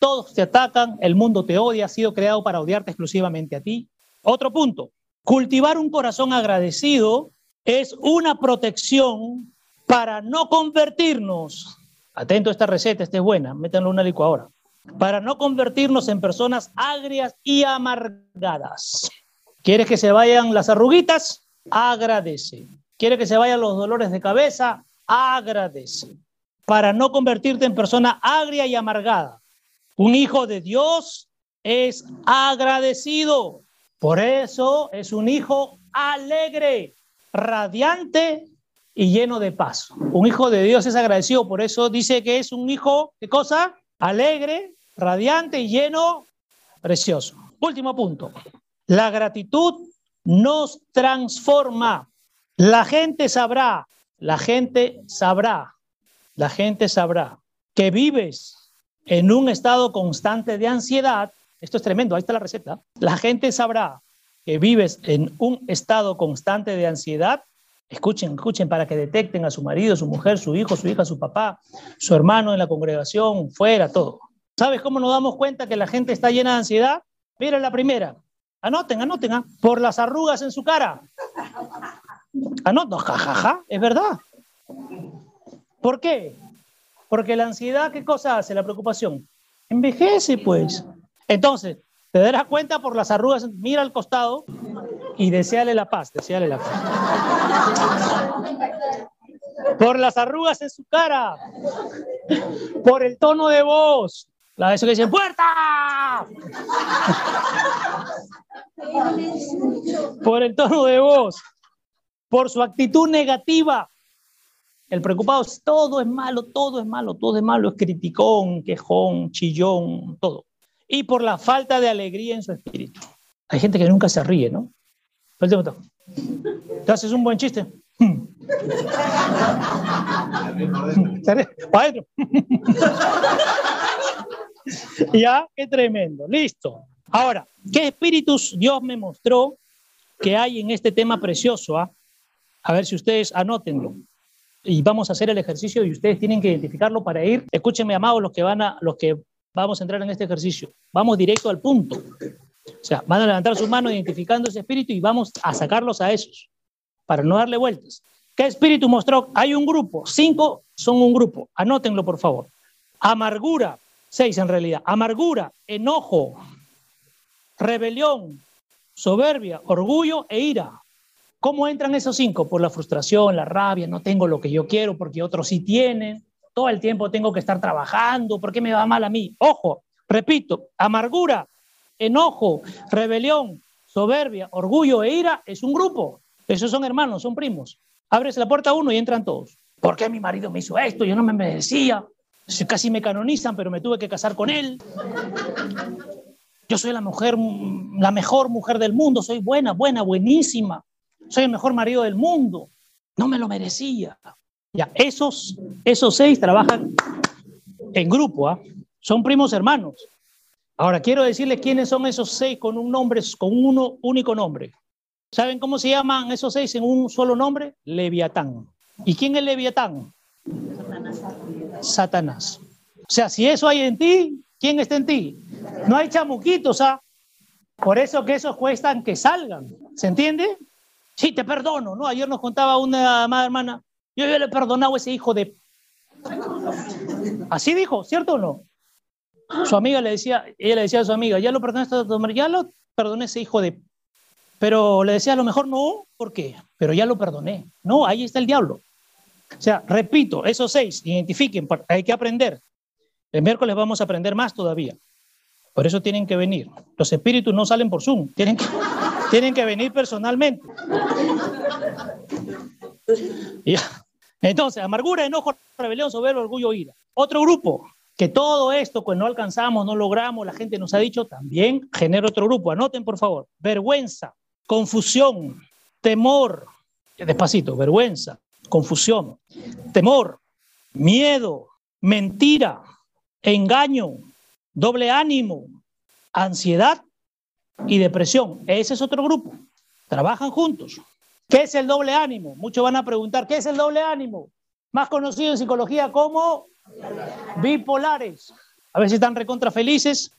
A: todos te atacan, el mundo te odia, ha sido creado para odiarte exclusivamente a ti. Otro punto, cultivar un corazón agradecido es una protección para no convertirnos, atento a esta receta, esta es buena, métanlo en una licuadora, para no convertirnos en personas agrias y amargadas. ¿Quieres que se vayan las arruguitas? Agradece. ¿Quieres que se vayan los dolores de cabeza? Agradece. Para no convertirte en persona agria y amargada. Un hijo de Dios es agradecido. Por eso es un hijo alegre, radiante y lleno de paz. Un hijo de Dios es agradecido, por eso dice que es un hijo, ¿qué cosa? Alegre, radiante y lleno, precioso. Último punto. La gratitud nos transforma. La gente sabrá, la gente sabrá, la gente sabrá que vives en un estado constante de ansiedad, esto es tremendo, ahí está la receta, la gente sabrá que vives en un estado constante de ansiedad, escuchen, escuchen para que detecten a su marido, su mujer, su hijo, su hija, su papá, su hermano en la congregación, fuera, todo. ¿Sabes cómo nos damos cuenta que la gente está llena de ansiedad? Miren la primera. Anoten, anoten, ¿ah? por las arrugas en su cara. Anoten, jajaja, es verdad. ¿Por qué? Porque la ansiedad, ¿qué cosa hace? La preocupación. Envejece, pues. Entonces, te darás cuenta por las arrugas, mira al costado y deseale la paz, deseale la paz. Por las arrugas en su cara, por el tono de voz, la de eso que dicen, ¡puerta! por el tono de voz, por su actitud negativa, el preocupado es todo es malo, todo es malo, todo es malo, es criticón, quejón, chillón, todo. Y por la falta de alegría en su espíritu. Hay gente que nunca se ríe, ¿no? ¿Te haces un buen chiste? Para ya, qué tremendo. Listo. Ahora, ¿qué espíritus Dios me mostró que hay en este tema precioso? Ah? A ver si ustedes anótenlo y vamos a hacer el ejercicio y ustedes tienen que identificarlo para ir. Escúchenme, amados, los que van a, los que vamos a entrar en este ejercicio. Vamos directo al punto. O sea, van a levantar su mano identificando ese espíritu y vamos a sacarlos a esos para no darle vueltas. ¿Qué espíritu mostró? Hay un grupo, cinco son un grupo. Anótenlo, por favor. Amargura, seis en realidad. Amargura, enojo, rebelión, soberbia, orgullo e ira. ¿Cómo entran esos cinco? Por la frustración, la rabia, no tengo lo que yo quiero porque otros sí tienen, todo el tiempo tengo que estar trabajando, ¿por qué me va mal a mí? Ojo, repito, amargura, enojo, rebelión, soberbia, orgullo e ira es un grupo. Esos son hermanos, son primos. Abres la puerta a uno y entran todos. ¿Por qué mi marido me hizo esto? Yo no me merecía. Casi me canonizan, pero me tuve que casar con él. Yo soy la mujer, la mejor mujer del mundo, soy buena, buena, buenísima. Soy el mejor marido del mundo. No me lo merecía. Ya, esos, esos seis trabajan en grupo, ¿ah? son primos hermanos. Ahora quiero decirles quiénes son esos seis con un nombre, con un único nombre. ¿Saben cómo se llaman esos seis en un solo nombre? Leviatán. ¿Y quién es Leviatán? Satanás. O sea, si eso hay en ti, ¿quién está en ti? No hay chamuquitos, ¿ah? Por eso que esos cuestan que salgan. ¿Se entiende? Sí, te perdono, ¿no? Ayer nos contaba una madre hermana, yo ya le he perdonado a ese hijo de... Así dijo, ¿cierto o no? Su amiga le decía, ella le decía a su amiga, ya lo perdonaste a ya lo perdoné ese hijo de... Pero le decía, a lo mejor no, ¿por qué? Pero ya lo perdoné. No, ahí está el diablo. O sea, repito, esos seis, identifiquen, hay que aprender. El miércoles vamos a aprender más todavía. Por eso tienen que venir. Los espíritus no salen por Zoom, tienen que, tienen que venir personalmente. Entonces, amargura, enojo, rebelión, soberbia, orgullo, ira. Otro grupo, que todo esto, pues no alcanzamos, no logramos, la gente nos ha dicho, también genera otro grupo. Anoten, por favor. Vergüenza, confusión, temor, despacito, vergüenza, confusión, temor, miedo, mentira, engaño, doble ánimo, ansiedad y depresión. Ese es otro grupo. Trabajan juntos. ¿Qué es el doble ánimo? Muchos van a preguntar, ¿qué es el doble ánimo? Más conocido en psicología como bipolares. A si están recontra felices.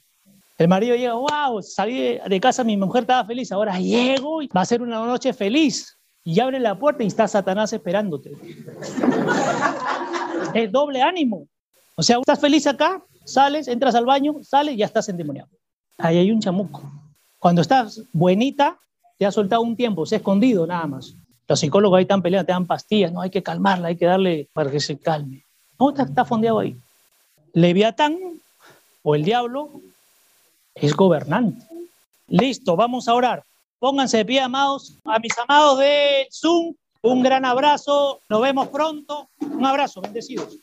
A: El marido llega, wow, salí de casa, mi mujer estaba feliz, ahora llego y va a ser una noche feliz. Y abre la puerta y está Satanás esperándote. es doble ánimo. O sea, estás feliz acá, sales, entras al baño, sales y ya estás endemoniado. Ahí hay un chamuco. Cuando estás buenita, te ha soltado un tiempo, se ha escondido nada más. Los psicólogos ahí están peleando, te dan pastillas, no hay que calmarla, hay que darle para que se calme. No, está, fondeado ahí. Leviatán o el diablo es gobernante. Listo, vamos a orar. Pónganse de pie, amados. A mis amados de Zoom, un gran abrazo. Nos vemos pronto. Un abrazo, bendecidos.